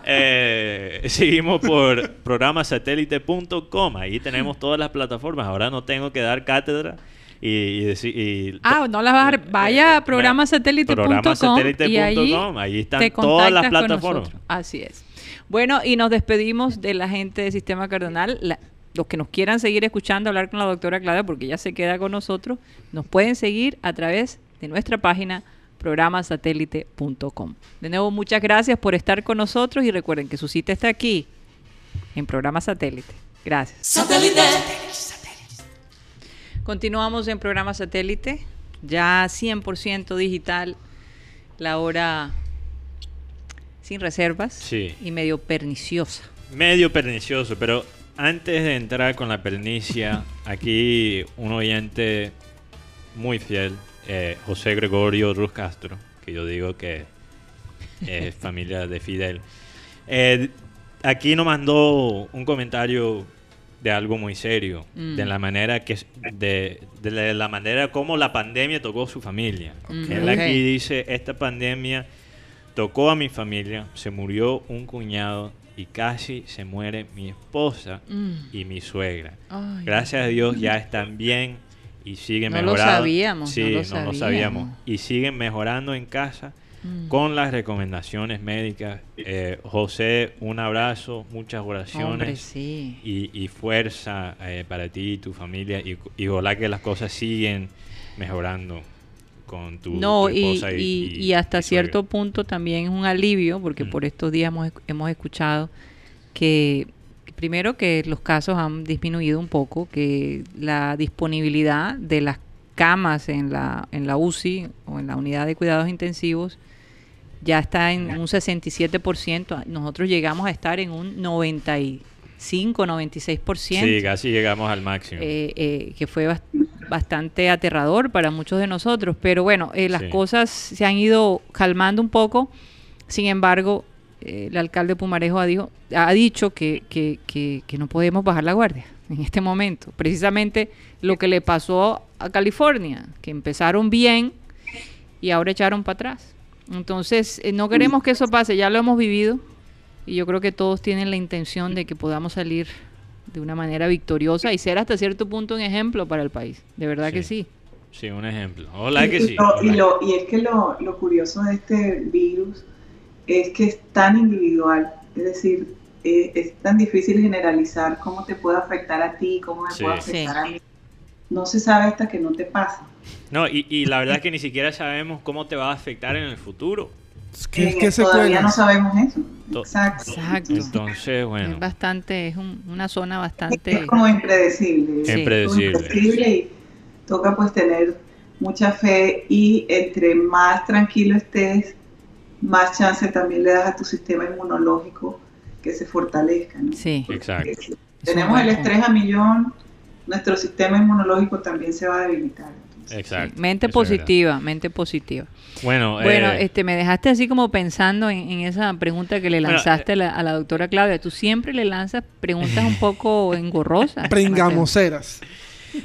Eh, seguimos por programasatélite.com. Ahí tenemos todas las plataformas. Ahora no tengo que dar cátedra y, y decir. y- Ah, no las vas a dar. Vaya a Eh, programasatélite.com y allí Programasatélite.com, ahí están todas las plataformas. Así es. Bueno, y nos despedimos de la gente de Sistema Cardenal. La- los que nos quieran seguir escuchando, hablar con la doctora Claudia, porque ya se queda con nosotros, nos pueden seguir a través de nuestra página programasatélite.com. De nuevo, muchas gracias por estar con nosotros y recuerden que su cita está aquí en Programa Satélite. Gracias. Continuamos en programa satélite, ya 100% digital, la hora sin reservas Sí. y medio perniciosa. Medio pernicioso, pero antes de entrar con la pernicia, aquí un oyente muy fiel, eh, José Gregorio Ruz Castro, que yo digo que es familia de Fidel. Eh, aquí nos mandó un comentario de algo muy serio, Mm. de la manera que de, de la- manera como la pandemia tocó su familia. Mm, Él ok. aquí dice, esta pandemia tocó a mi familia, se murió un cuñado y casi se muere mi esposa Mm. y mi suegra. Ay. Gracias a Dios ya están bien y siguen No lo mejorando. sabíamos, Sí, no lo no lo sabíamos. sabíamos. Y siguen mejorando en casa Mm. con las recomendaciones médicas. Eh, José, un abrazo, muchas oraciones Hombre, sí. y, y fuerza eh, para ti y tu familia. Y, y ojalá que las cosas siguen mejorando con tu, No, tu y, esposa y, y- y- y hasta cierto punto también es un alivio, porque Mm. por estos días hemos, hemos escuchado que, primero que los casos han disminuido un poco, que la disponibilidad de las camas en la, en la UCI o en la unidad de cuidados intensivos ya está en un 67%. Nosotros llegamos a estar en un 95, 96%. Sí, casi llegamos al máximo. eh, eh, que fue bastante aterrador para muchos de nosotros. Pero bueno, eh, las Sí. cosas se han ido calmando un poco. Sin embargo, eh, el alcalde Pumarejo ha, dijo, ha dicho que, que- que- que no podemos bajar la guardia en este momento. Precisamente lo que le pasó a California, que empezaron bien y ahora echaron para atrás. Entonces, eh, no queremos que eso pase, ya lo hemos vivido y yo creo que todos tienen la intención de que podamos salir de una manera victoriosa y ser hasta cierto punto un ejemplo para el país. De verdad que sí. Sí, un ejemplo. Ojalá que y, sí. lo- y, lo- y es que lo, lo curioso de este virus es que es tan individual, es decir, eh, es tan difícil generalizar cómo te puede afectar a ti, cómo me Sí. puede afectar a mí. No se sabe hasta que no te pasa. No, y, y la verdad es que ni siquiera sabemos cómo te va a afectar en el futuro. ¿Qué, Eh, qué todavía no sabemos eso. To- Exacto. Exacto. Entonces, bueno, Es bastante, es un- una zona bastante... Es como impredecible. Sí. Impredecible. impredecible y toca pues tener mucha fe y entre más tranquilo estés, más chance también le das a tu sistema inmunológico que se fortalezca. ¿no? Sí. exacto. Si tenemos el estrés a millón, nuestro sistema inmunológico también se va a debilitar. Exacto. Mente positiva, mente positiva. Bueno, Bueno, eh, este, me dejaste así como pensando en, en esa pregunta que le Bueno, lanzaste a, la, a la doctora Claudia. Tú siempre le lanzas preguntas un poco engorrosas. Pringamoseras.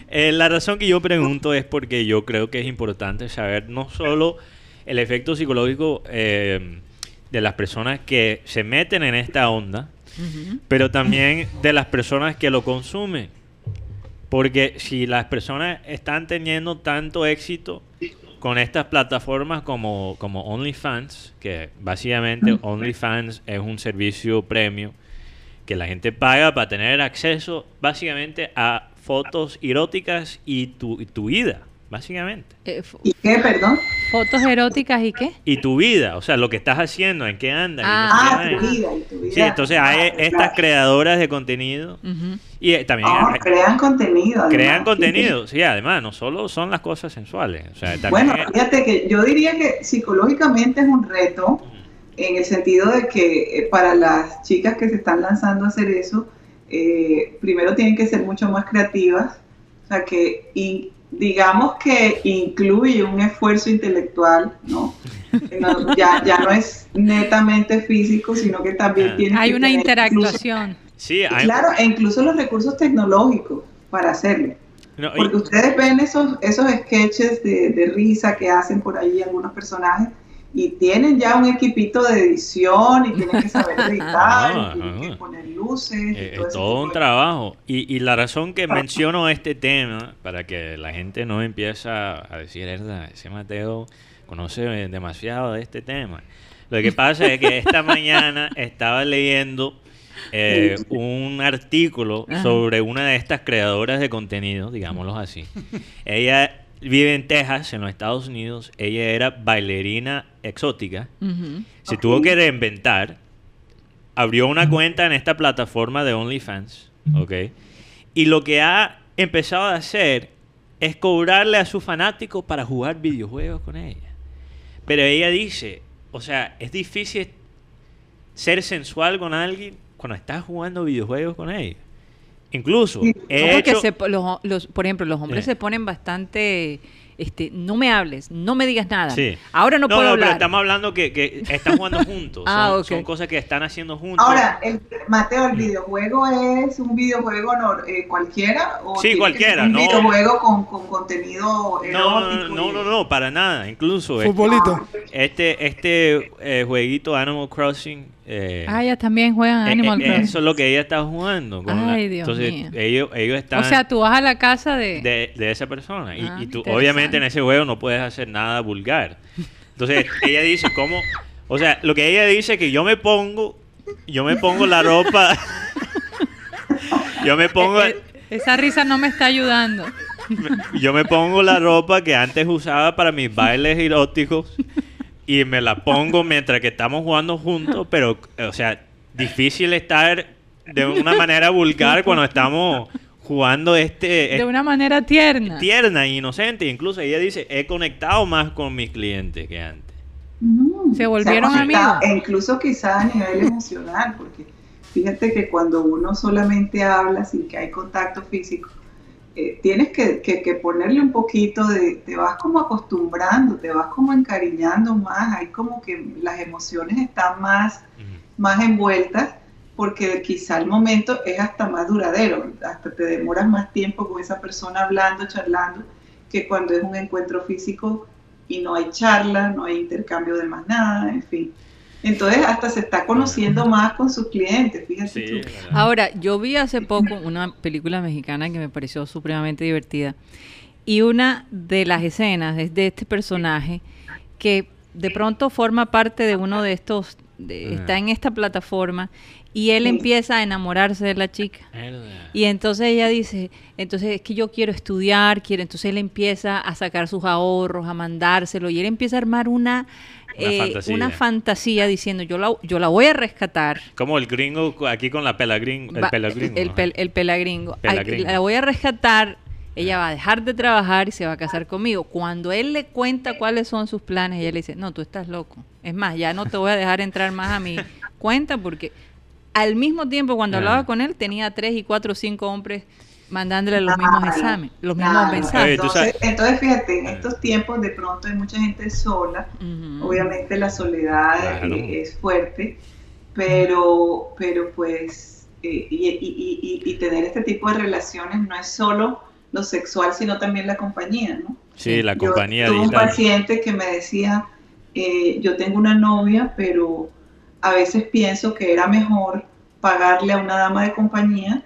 eh, la razón que yo pregunto es porque yo creo que es importante saber no solo el efecto psicológico eh, de las personas que se meten en esta onda. Ujú. pero también de las personas que lo consumen. Porque si las personas están teniendo tanto éxito con estas plataformas como, como OnlyFans, que básicamente OnlyFans es un servicio premium que la gente paga para tener acceso básicamente a fotos eróticas y tu, y tu vida, básicamente. Eh, ¿Y qué, perdón? ¿Fotos eróticas y qué? Y tu vida, o sea, lo que estás haciendo, en qué andas. y no Ah. Ah, tu vida, y tu vida. Sí, entonces hay Ah, estas claro. creadoras de contenido Ujú. y eh, también Ah, hay- crean contenido. además. crean contenido. Sí, además, no solo son las cosas sensuales. O sea, también Bueno, hay- fíjate que yo diría que psicológicamente es un reto en el sentido de que eh, para las chicas que se están lanzando a hacer eso, eh, primero tienen que ser mucho más creativas, o sea que digamos que incluye un esfuerzo intelectual, ¿no? No, ya, ya no es netamente físico, sino que también Ah. tiene Hay que una tener interactuación. sí, incluso- hay- claro, e incluso los recursos tecnológicos para hacerlo. no, y- Porque ustedes ven esos, esos sketches de, de risa que hacen por ahí algunos personajes y tienen ya un equipito de edición y tienen que saber editar, Ah, y tienen que ah. poner luces. y Eh, todo es todo tipo un trabajo. Y, y la razón que menciono este tema, para que la gente no empiece a decir, "Herda, ese Mateo conoce demasiado de este tema. Lo que pasa es que esta mañana estaba leyendo eh, un artículo Ajá. sobre una de estas creadoras de contenido, digámoslo así. Ella vive en Texas, en los Estados Unidos. Ella era bailarina exótica. Se tuvo que reinventar. Abrió una cuenta en esta plataforma de OnlyFans. ¿Ok? Y lo que ha empezado a hacer es cobrarle a sus fanáticos para jugar videojuegos con ella. Pero ella dice, o sea, es difícil ser sensual con alguien cuando estás jugando videojuegos con ella. Incluso, Sí. he No, hecho- se los, los- por ejemplo, los hombres Sí. se ponen bastante, este, no me hables, no me digas nada. Sí. Ahora no, puedo pero hablar. estamos hablando que, que están jugando juntos. Ah, son, ok. son cosas que están haciendo juntos. Ahora, el, Mateo, ¿el videojuego es un videojuego nor- eh, cualquiera? ¿O Sí, cualquiera, un no. videojuego con, con contenido no, no, erótico no, no, no, para nada. Incluso este, Futbolito. este, este eh, jueguito Animal Crossing. Eh, Ah, ellas también juegan eh, Animal eh, Crossing. Eso es lo que ella está jugando. con la- Ay, Dios entonces, mío. ellos, ellos están O sea, tú vas a la casa de... de, de esa persona. Y, Ah, y tú, obviamente, en ese juego no puedes hacer nada vulgar. Entonces, ella dice, ¿cómo? O sea, lo que ella dice es que yo me pongo, yo me pongo la ropa. yo me pongo. Esa risa no me está ayudando. Yo me pongo la ropa que antes usaba para mis bailes eróticos y me la pongo mientras que estamos jugando juntos, pero, o sea, difícil estar de una manera vulgar cuando estamos jugando este... De una manera tierna. tierna e inocente. Incluso ella dice, he conectado más con mis clientes que antes. Mm, Se volvieron conectado, amigos. E incluso quizá a nivel emocional, porque fíjate que cuando uno solamente habla sin que hay contacto físico, eh, tienes que, que- que ponerle un poquito de, te vas como acostumbrando, te vas como encariñando más, hay como que las emociones están más, más envueltas, porque quizá el momento es hasta más duradero, hasta te demoras más tiempo con esa persona hablando, charlando, que cuando es un encuentro físico y no hay charla, no hay intercambio de más nada, en fin. Entonces hasta se está conociendo más con sus clientes, fíjate Sí. Ahora, yo vi hace poco una película mexicana que me pareció supremamente divertida. Y una de las escenas es de este personaje que de pronto forma parte de uno de estos, de- está en esta plataforma y él empieza a enamorarse de la chica. Y entonces ella dice, entonces es que yo quiero estudiar, quiero, entonces él empieza a sacar sus ahorros, a mandárselo, y él empieza a armar una, Una eh, fantasía. una fantasía diciendo, yo la, yo la voy a rescatar. Como el gringo aquí con la pela gringo. El Va- pela gringo. el, pel- el pelagringo. Ay, Pelagringo. la voy a rescatar, ella va a dejar de trabajar y se va a casar conmigo. Cuando él le cuenta cuáles son sus planes, ella le dice, no, tú estás loco. Es más, ya no te voy a dejar entrar más a mi cuenta porque al mismo tiempo cuando Ah. hablaba con él tenía tres y cuatro o cinco hombres mandándole los mismos Claro, exámenes, los mismos claro. mensajes. Entonces, entonces, fíjate, en estos tiempos de pronto hay mucha gente sola, obviamente la soledad Claro. eh, es fuerte, pero, pero pues, eh, y, y- y- y- y tener este tipo de relaciones no es solo lo sexual, sino también la compañía, ¿no? Sí, la Yo compañía tuve un paciente que me decía, eh, yo tengo una novia, pero a veces pienso que era mejor pagarle a una dama de compañía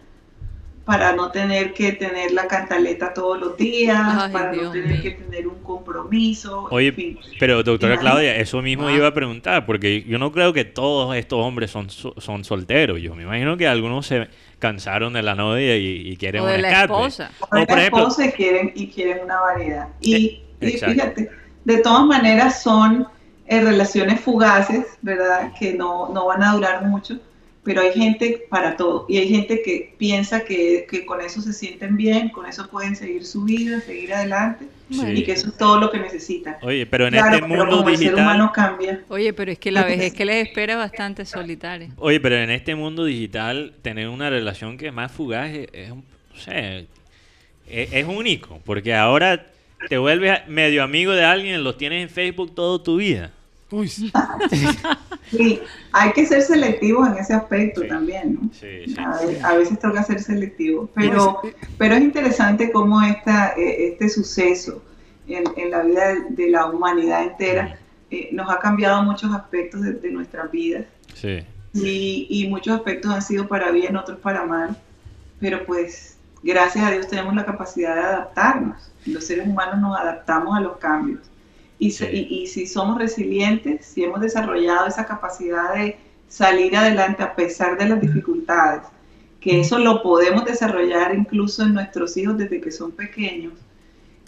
para no tener que tener la cantaleta todos los días, Ay, para Dios no tener mío. que tener un compromiso. en Oye, fin. pero doctora Y- Claudia, eso mismo Ah. iba a preguntar, porque yo no creo que todos estos hombres son, so- son solteros. Yo me imagino que algunos se cansaron de la novia y, y quieren O de un la escape. esposa. O O, por las ejemplo, cosas quieren, y quieren una variedad. Y, Eh, y exacto. fíjate, de todas maneras son eh, relaciones fugaces, ¿verdad? Que no, no van a durar mucho, pero hay gente para todo. Y hay gente que piensa que, que con eso se sienten bien, con eso pueden seguir su vida, seguir adelante, Sí. y que eso es todo lo que necesitan. oye, pero en Claro, este pero mundo como el ser digital, humano cambia. Oye, pero es que la vejez que les espera es bastante solitaria. oye, pero en este mundo digital tener una relación que es más fugaz es, es sé, es, es único, porque ahora te vuelves medio amigo de alguien, lo tienes en Facebook toda tu vida. Uy, sí. Hay que ser selectivos en ese aspecto Sí. también, ¿no? Sí, sí. A, ve- a veces toca ser selectivo, pero, Pues, pero es interesante cómo esta, eh, este suceso en, en la vida de, de la humanidad entera eh, nos ha cambiado muchos aspectos de, de nuestras vidas Sí. y, y muchos aspectos han sido para bien, otros para mal, pero pues gracias a Dios tenemos la capacidad de adaptarnos. Los seres humanos nos adaptamos a los cambios. Y, Sí. y, y si somos resilientes, si hemos desarrollado esa capacidad de salir adelante a pesar de las dificultades, que eso lo podemos desarrollar incluso en nuestros hijos desde que son pequeños,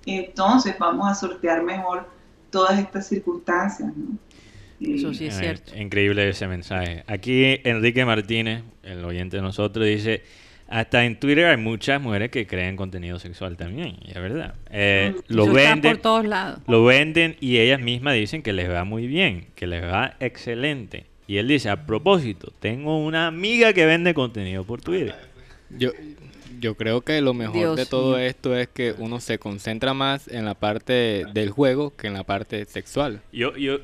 entonces vamos a sortear mejor todas estas circunstancias. ¿no? Eso sí es Eh, cierto. Increíble ese mensaje. Aquí Enrique Martínez, el oyente de nosotros, dice, hasta en Twitter hay muchas mujeres que crean contenido sexual también, y es verdad. Eh, lo Eso está venden, por todos lados. lo venden y ellas mismas dicen que les va muy bien, que les va excelente. Y él dice, a propósito, tengo una amiga que vende contenido por Twitter. Yo, yo creo que lo mejor Dios de todo mío. esto es que uno se concentra más en la parte del juego que en la parte sexual. Yo, yo,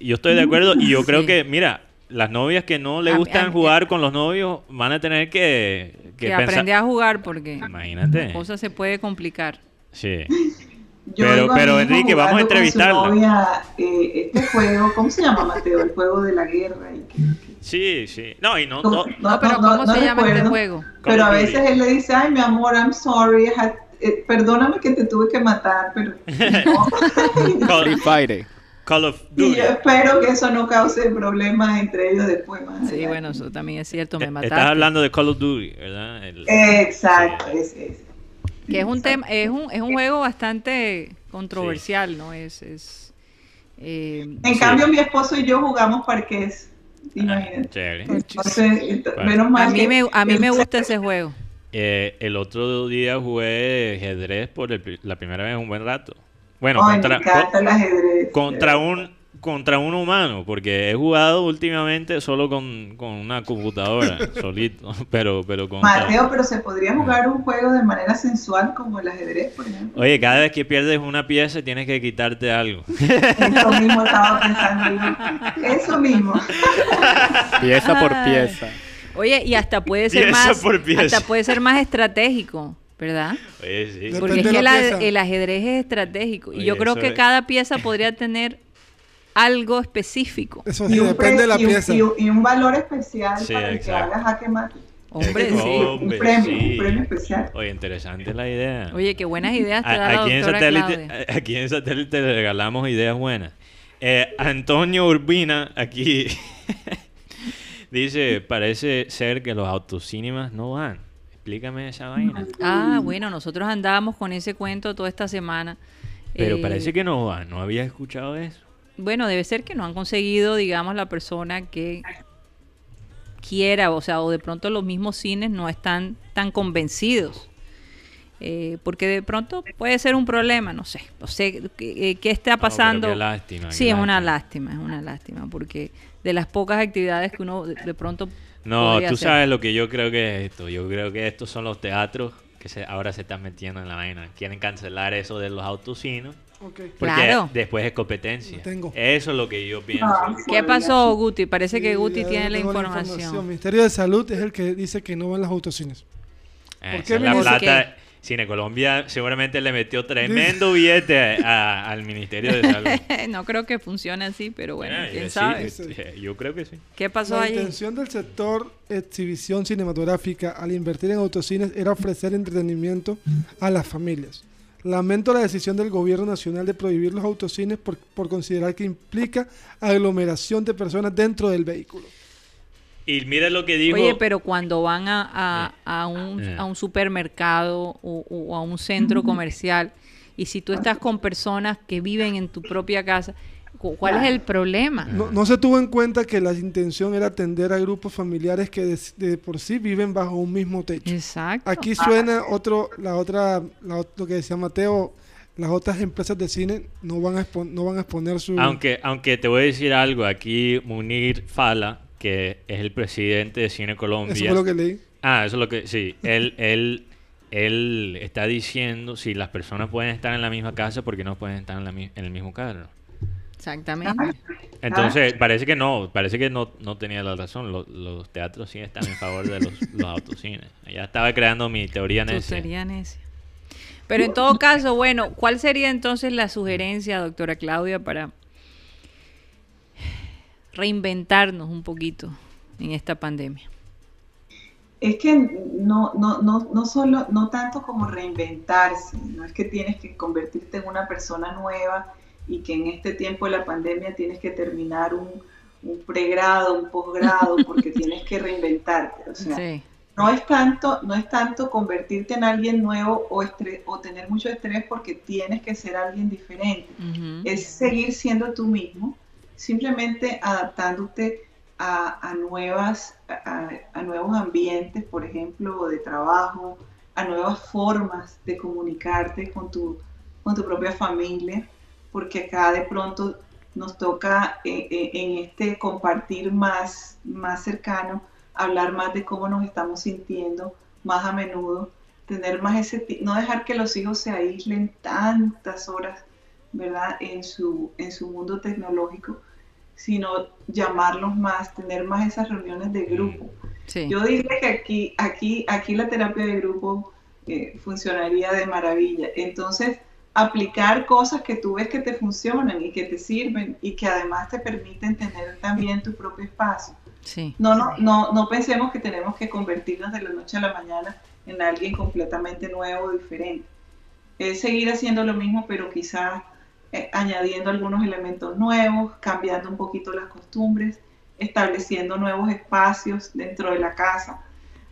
yo estoy de acuerdo y yo creo Sí. que, mira, las novias que no le A gustan mí- jugar con los novios van a tener que, que Que pensar- aprende a jugar porque Imagínate. la cosa se puede complicar. Sí. Yo Pero- pero, Enrique, vamos a con su novia, eh, este juego, ¿cómo se llama, Mateo? El juego de la guerra. y que- Sí, sí. No, y no, No, no- No, pero ¿cómo se llama este recuerdo, juego? Pero a veces él le dice, ay, mi amor, I'm sorry, I had- eh, perdóname que te tuve que matar, pero Free Fire. Call of y Duty. yo espero que eso no cause problemas entre ellos después. Más Sí, allá. bueno, eso también es cierto, me Eh, mataste. Estás hablando de Call of Duty, ¿verdad? El- Exacto, Sí. ese, ese. Que es un tema, es un, es un juego bastante controversial, ¿no? Es, es eh, En Sí. cambio, mi esposo y yo jugamos parques, Ah, imagínate. chévere. Entonces, menos mal a mí que me, a mí él me gusta ese juego. Eh, el otro día jugué ajedrez por el la primera vez en un buen rato. Bueno, Ay, contra, me encanta el ajedrez. contra un contra un humano, porque he jugado últimamente solo con, con una computadora, solito, pero pero con Mateo, pero se podría jugar un juego de manera sensual como el ajedrez, por ejemplo. Oye, cada vez que pierdes una pieza tienes que quitarte algo. Eso mismo estaba pensando. Eso mismo. Pieza por pieza. Oye, y hasta puede ser Pieza más, por pieza. hasta puede ser más estratégico, ¿verdad? Oye, sí. Depende Porque es que la el, ajedrez es estratégico. Y yo creo que es- cada pieza podría tener algo específico. Eso Y sí, un, depende de la y un- pieza. y un- y un valor especial Sí, para el que exacto. haga jaque mate. Hombre, sí. Un premio, sí. un premio especial. Oye, interesante la idea. Oye, qué buenas ideas te da aquí, en satélite, aquí en satélite le regalamos ideas buenas. Eh, Antonio Urbina aquí dice, parece ser que los autocinemas no van. Explícame esa vaina. Ah, bueno, nosotros andábamos con ese cuento toda esta semana. Pero Eh, parece que no van. No había escuchado eso. Bueno, debe ser que no han conseguido, digamos, la persona que quiera, o sea, o de pronto los mismos cines no están tan convencidos. Eh, porque de pronto puede ser un problema, no sé, no sé qué, eh, qué está pasando. qué lástima, sí, qué es una lástima. es una lástima, porque de las pocas actividades que uno de pronto No, tú sabes lo que yo creo que es esto. Yo creo que estos son los teatros que se, ahora se están metiendo en la vaina. Quieren cancelar eso de los autocinos. Ok. Porque Claro. después es competencia. Tengo. Eso es lo que yo pienso. Ah, ¿Qué pasó, Guti? Parece que Guti tiene la información. El Ministerio de Salud es el que dice que no van los autocines. Eh, ¿Por qué, es la plata, Cine Colombia seguramente le metió tremendo billete a- al Ministerio de Salud. no creo que funcione así, pero bueno, Ah, quién sí, sabe. eh, yo creo que sí. ¿Qué pasó La allí? intención del sector exhibición cinematográfica al invertir en autocines era ofrecer entretenimiento a las familias. Lamento la decisión del gobierno nacional de prohibir los autocines por, por considerar que implica aglomeración de personas dentro del vehículo. Y mira lo que dijo. Oye, pero cuando van a, a- a un, Eh. a un supermercado o, o a un centro comercial y si tú estás con personas que viven en tu propia casa, cu- ¿cuál es el problema? No, no se tuvo en cuenta que la intención era atender a grupos familiares que de, de por sí viven bajo un mismo techo. Exacto. Aquí suena otro, la otra, la lo que decía Mateo, las otras empresas de cine no van a, expo- no van a exponer su... Aunque, aunque te voy a decir algo, aquí Munir Fala, que es el presidente de Cine Colombia. Eso fue lo que leí. Ah, eso es lo que, sí. Él, él, él está diciendo si las personas pueden estar en la misma casa porque no pueden estar en, la en el mismo carro. Exactamente. Entonces, parece que no, parece que no, no tenía la razón. Los, los teatros sí están en favor de los, los autocines. Ya estaba creando mi teoría necia. teoría necia. Pero en todo caso, bueno, ¿cuál sería entonces la sugerencia, doctora Claudia, para reinventarnos un poquito en esta pandemia? Es que no, no, no, no solo, no tanto como reinventarse, no es que tienes que convertirte en una persona nueva y que en este tiempo de la pandemia tienes que terminar un, un pregrado, un posgrado, porque tienes que reinventarte. O sea, Sí. no es tanto, no es tanto convertirte en alguien nuevo o, estre- o tener mucho estrés porque tienes que ser alguien diferente. Es seguir siendo tú mismo, simplemente adaptándote a, a nuevas, a, nuevos ambientes, por ejemplo, de trabajo, a nuevas formas de comunicarte con tu, con tu propia familia, porque acá de pronto nos toca eh, eh, en este compartir más, más cercano, hablar más de cómo nos estamos sintiendo más a menudo, tener más ese, no dejar que los hijos se aíslen tantas horas, ¿verdad? En su, en su mundo tecnológico, sino llamarlos más, tener más esas reuniones de grupo. Sí. Yo diría que aquí, aquí, aquí la terapia de grupo eh, funcionaría de maravilla. Entonces, aplicar cosas que tú ves que te funcionan y que te sirven y que además te permiten tener también tu propio espacio. Sí. No, no, no, no pensemos que tenemos que convertirnos de la noche a la mañana en alguien completamente nuevo, diferente. Es seguir haciendo lo mismo, pero quizás eh, añadiendo algunos elementos nuevos, cambiando un poquito las costumbres, estableciendo nuevos espacios dentro de la casa.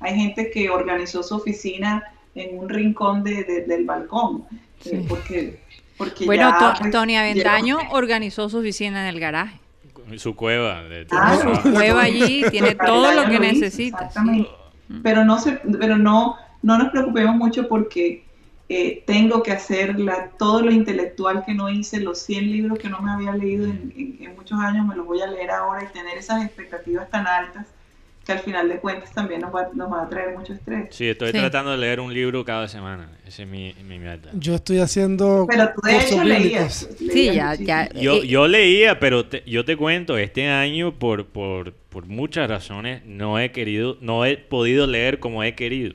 Hay gente que organizó su oficina en un rincón de- de- del balcón, eh, porque, porque Bueno, ya, To- pues, Tony Aventaño llegó- organizó su oficina en el garaje. Su cueva. De Ah. Su cueva allí tiene todo lo que lo hizo, necesitas. Exactamente. Pero no se, pero no, no nos preocupemos mucho porque eh, tengo que hacer la, todo lo intelectual que no hice, los 100 libros que no me había leído en, en- en muchos años, me los voy a leer ahora y tener esas expectativas tan altas que al final de cuentas también nos va, nos va a traer mucho estrés. Sí, estoy Sí. tratando de leer un libro cada semana. Esa es mi, mi meta. Yo estoy haciendo Pero tú de hecho bíblicos. leías. Sí, leías ya, ya. Yo, eh, yo leía, pero te- yo te cuento, este año por, por, por muchas razones no he querido, no he podido leer como he querido.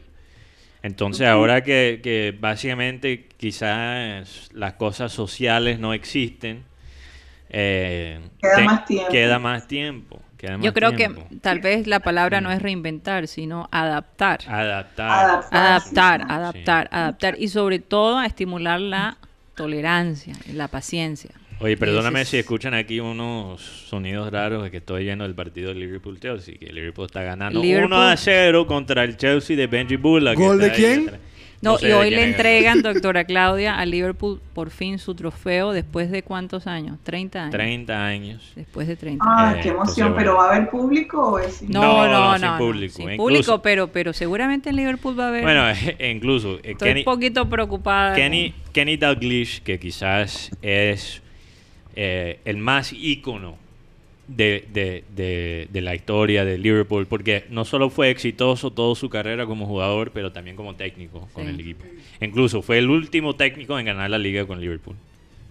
Entonces ahora que, que básicamente quizás las cosas sociales no existen, eh, Queda más tiempo. Queda más tiempo. queda Yo creo tiempo. que tal vez la palabra no es reinventar, sino adaptar. Adaptar. Adaptar. Adaptar, sí. adaptar, adaptar. Y sobre todo a estimular la tolerancia y la paciencia. Oye, perdóname es- si escuchan aquí unos sonidos raros de que estoy viendo el partido de Liverpool-Chelsea, que Liverpool está ganando Liverpool- 1 a 0 contra el Chelsea de Benji Bullock. que ¿Gol de ahí quién? No, sé y hoy le entregan, doctora Claudia, a Liverpool por fin su trofeo después de cuántos años? 30 años. 30 años. Después de 30 Ah, Eh, qué entonces, emoción, pero. ¿va a haber público o es No, No, no, no, no. sin no, público. sin Incluso- público, pero, pero seguramente en Liverpool va a haber. Bueno, incluso eh, Estoy Kenny, un poquito preocupada. Kenny, Kenny Dalglish, que quizás es eh, el más ícono de, de- de- de la historia de Liverpool, porque no solo fue exitoso toda su carrera como jugador, pero también como técnico con Sí. el equipo. Incluso fue el último técnico en ganar la liga con Liverpool,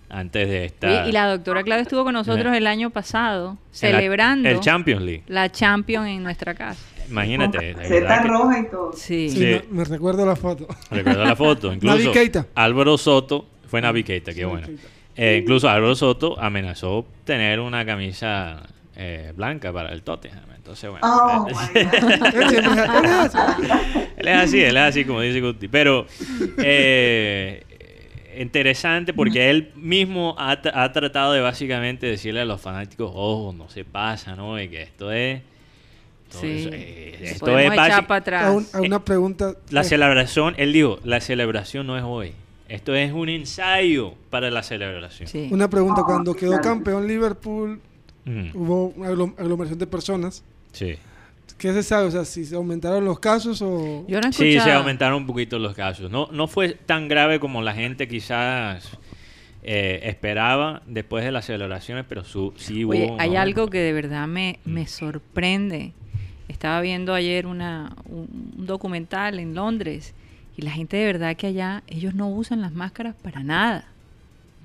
antes de esta... Y la doctora Claudia estuvo con nosotros el año pasado en la- celebrando el Champions League. la Champions en nuestra casa. imagínate. Que- roja y todo. Sí. Sí, Sí. me, me recuerdo la foto. Recuerdo la foto. Incluso Navi Keita. Álvaro Soto fue Navi Keita, qué bueno. Keita. Eh, incluso Álvaro Soto amenazó tener una camisa eh, blanca para el Tottenham. Entonces, bueno. Oh. Él es- él es así. él es así, como dice Guti. Pero eh, interesante porque él mismo ha, tra- ha tratado de básicamente decirle a los fanáticos, ojo, no se pasa, ¿no? Y que esto es... esto Sí. es, eh, esto podemos es básico. para atrás. A, un- a una pregunta. La celebración, él dijo, la celebración no es hoy. Esto es un ensayo para la celebración. Sí. Una pregunta. Cuando quedó campeón Liverpool, Ujú, hubo una aglom- aglomeración de personas. Sí. ¿Qué se sabe? O sea, si se aumentaron los casos o... Yo no he Sí, se aumentaron un poquito los casos. No, no fue tan grave como la gente quizás eh, esperaba después de las celebraciones, pero su, sí hubo... Oye, un hay algo que de verdad me, me sorprende. Estaba viendo ayer una, un, un documental en Londres y la gente de verdad que allá, ellos no usan las máscaras para nada.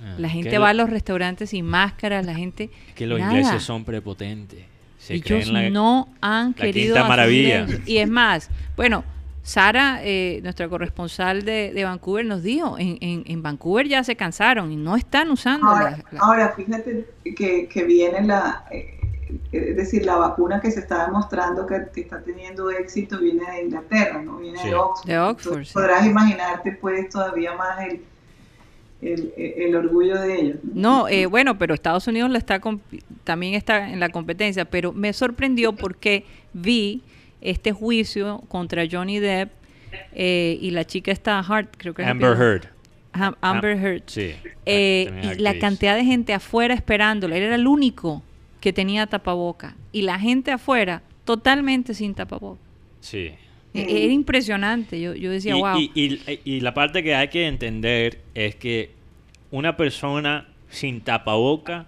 Ah, La gente lo- va a los restaurantes sin máscaras, la gente... Que los nada. ingleses son prepotentes. Se Ellos creen la- no han la querido maravilla. eso. Y es más, bueno, Sara, eh, nuestra corresponsal de, de Vancouver, nos dijo, en, en, en Vancouver ya se cansaron y no están usando Ahora, ahora, fíjate que, que viene la, eh, es decir, la vacuna que se está demostrando que, que está teniendo éxito viene de Inglaterra, no viene Sí. de Oxford. De Oxford, Entonces, sí. Podrás imaginarte pues todavía más el, el, el orgullo de ellos. No, eh, bueno, pero Estados Unidos la está también está en la competencia, pero me sorprendió porque vi este juicio contra Johnny Depp eh, y la chica esta Hart, creo que es Amber. Heard. Amber Heard. Sí. Eh, y la cantidad de gente afuera esperándolo. Él era el único que tenía tapaboca. Y la gente afuera totalmente sin tapaboca. Sí. E- Era impresionante. Yo, yo decía, y, wow. y- y- y la parte que hay que entender es que una persona sin tapaboca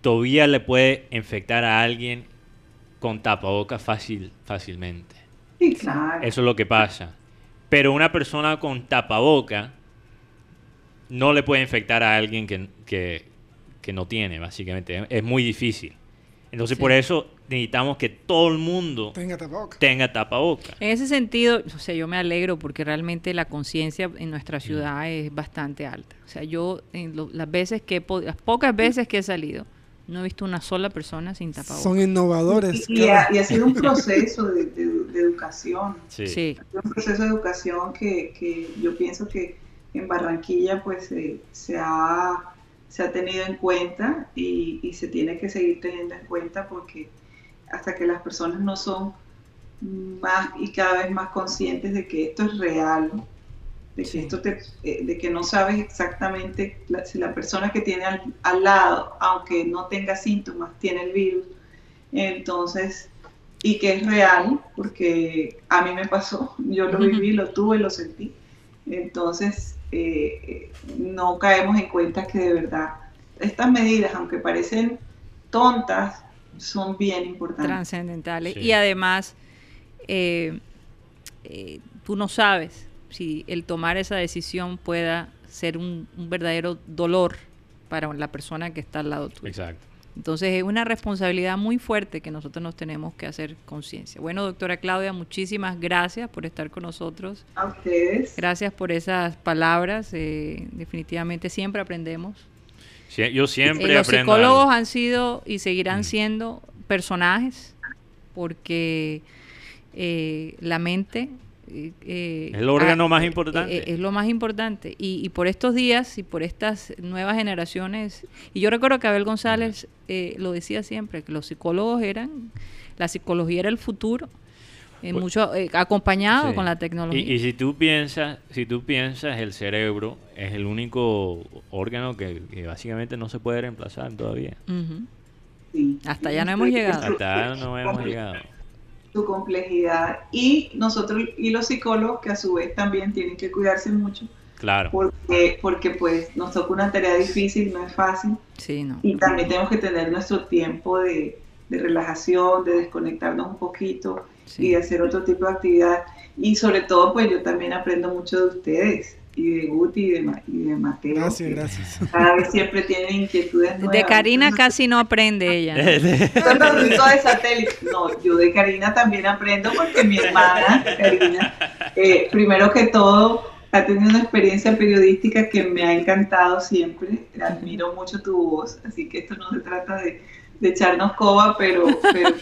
todavía le puede infectar a alguien con tapaboca fácil, fácilmente. Sí, claro. Eso es lo que pasa. Pero una persona con tapaboca no le puede infectar a alguien que, que- que no tiene, básicamente. Es muy difícil. Entonces, Sí. por eso necesitamos que todo el mundo Tenga tapabocas. tenga tapaboca. En ese sentido, o sea, yo me alegro porque realmente la conciencia en nuestra ciudad es bastante alta. O sea, yo en lo- las veces que las pocas veces que he salido, no he visto una sola persona sin tapabocas. Son innovadores. Y, y ha, y ha sido un proceso de, de- de educación. Sí. Sí. un proceso de educación que, que yo pienso que en Barranquilla pues eh, se, ha, se ha tenido en cuenta y, y se tiene que seguir teniendo en cuenta porque hasta que las personas no son más y cada vez más conscientes de que esto es real, de que, Sí. esto te- eh, de que no sabes exactamente la- si la persona que tiene al, al lado, aunque no tenga síntomas, tiene el virus, entonces y que es real, porque a mí me pasó, yo lo viví, lo tuve, lo sentí. Entonces, eh, no caemos en cuenta que de verdad estas medidas, aunque parecen tontas, son bien importantes. trascendentales. Sí. Y además, eh, eh, tú no sabes si el tomar esa decisión pueda ser un, un verdadero dolor para la persona que está al lado tuyo. Exacto. Entonces es una responsabilidad muy fuerte que nosotros nos tenemos que hacer conciencia. Bueno, doctora Claudia, muchísimas gracias por estar con nosotros. A ustedes. Gracias por esas palabras. eh, definitivamente siempre aprendemos. Sí, yo siempre Eh, los aprendo psicólogos algo. han sido y seguirán Mm. siendo personajes porque eh, la mente eh, Es el órgano ah, más eh, importante. eh, es lo más importante. Y, y por estos días y por estas nuevas generaciones, y yo recuerdo que Abel González eh, lo decía siempre, que los psicólogos eran, la psicología era el futuro, en Pues- mucho eh, acompañado Sí. con la tecnología. y si tú piensas, si tú piensas, el cerebro es el único órgano que, que básicamente no se puede reemplazar todavía. Sí. Hasta allá no hemos llegado. Hasta ahora no hemos llegado. Su complejidad y nosotros y los psicólogos que a su vez también tienen que cuidarse mucho Claro. porque porque pues nos toca una tarea difícil no es fácil Sí, no. y también tenemos que tener nuestro tiempo de, de relajación de desconectarnos un poquito Sí. y de hacer otro tipo de actividad y sobre todo pues yo también aprendo mucho de ustedes y de Guti y de, Ma- y de Mateo. Gracias, que gracias. Cada vez siempre tienen inquietudes De nuevas. Karina casi no aprende ella. de satélite. No, yo de Karina también aprendo porque mi hermana, Karina, eh, primero que todo, ha tenido una experiencia periodística que me ha encantado siempre. Admiro mucho tu voz, así que esto no se trata de, de echarnos coba, pero, pero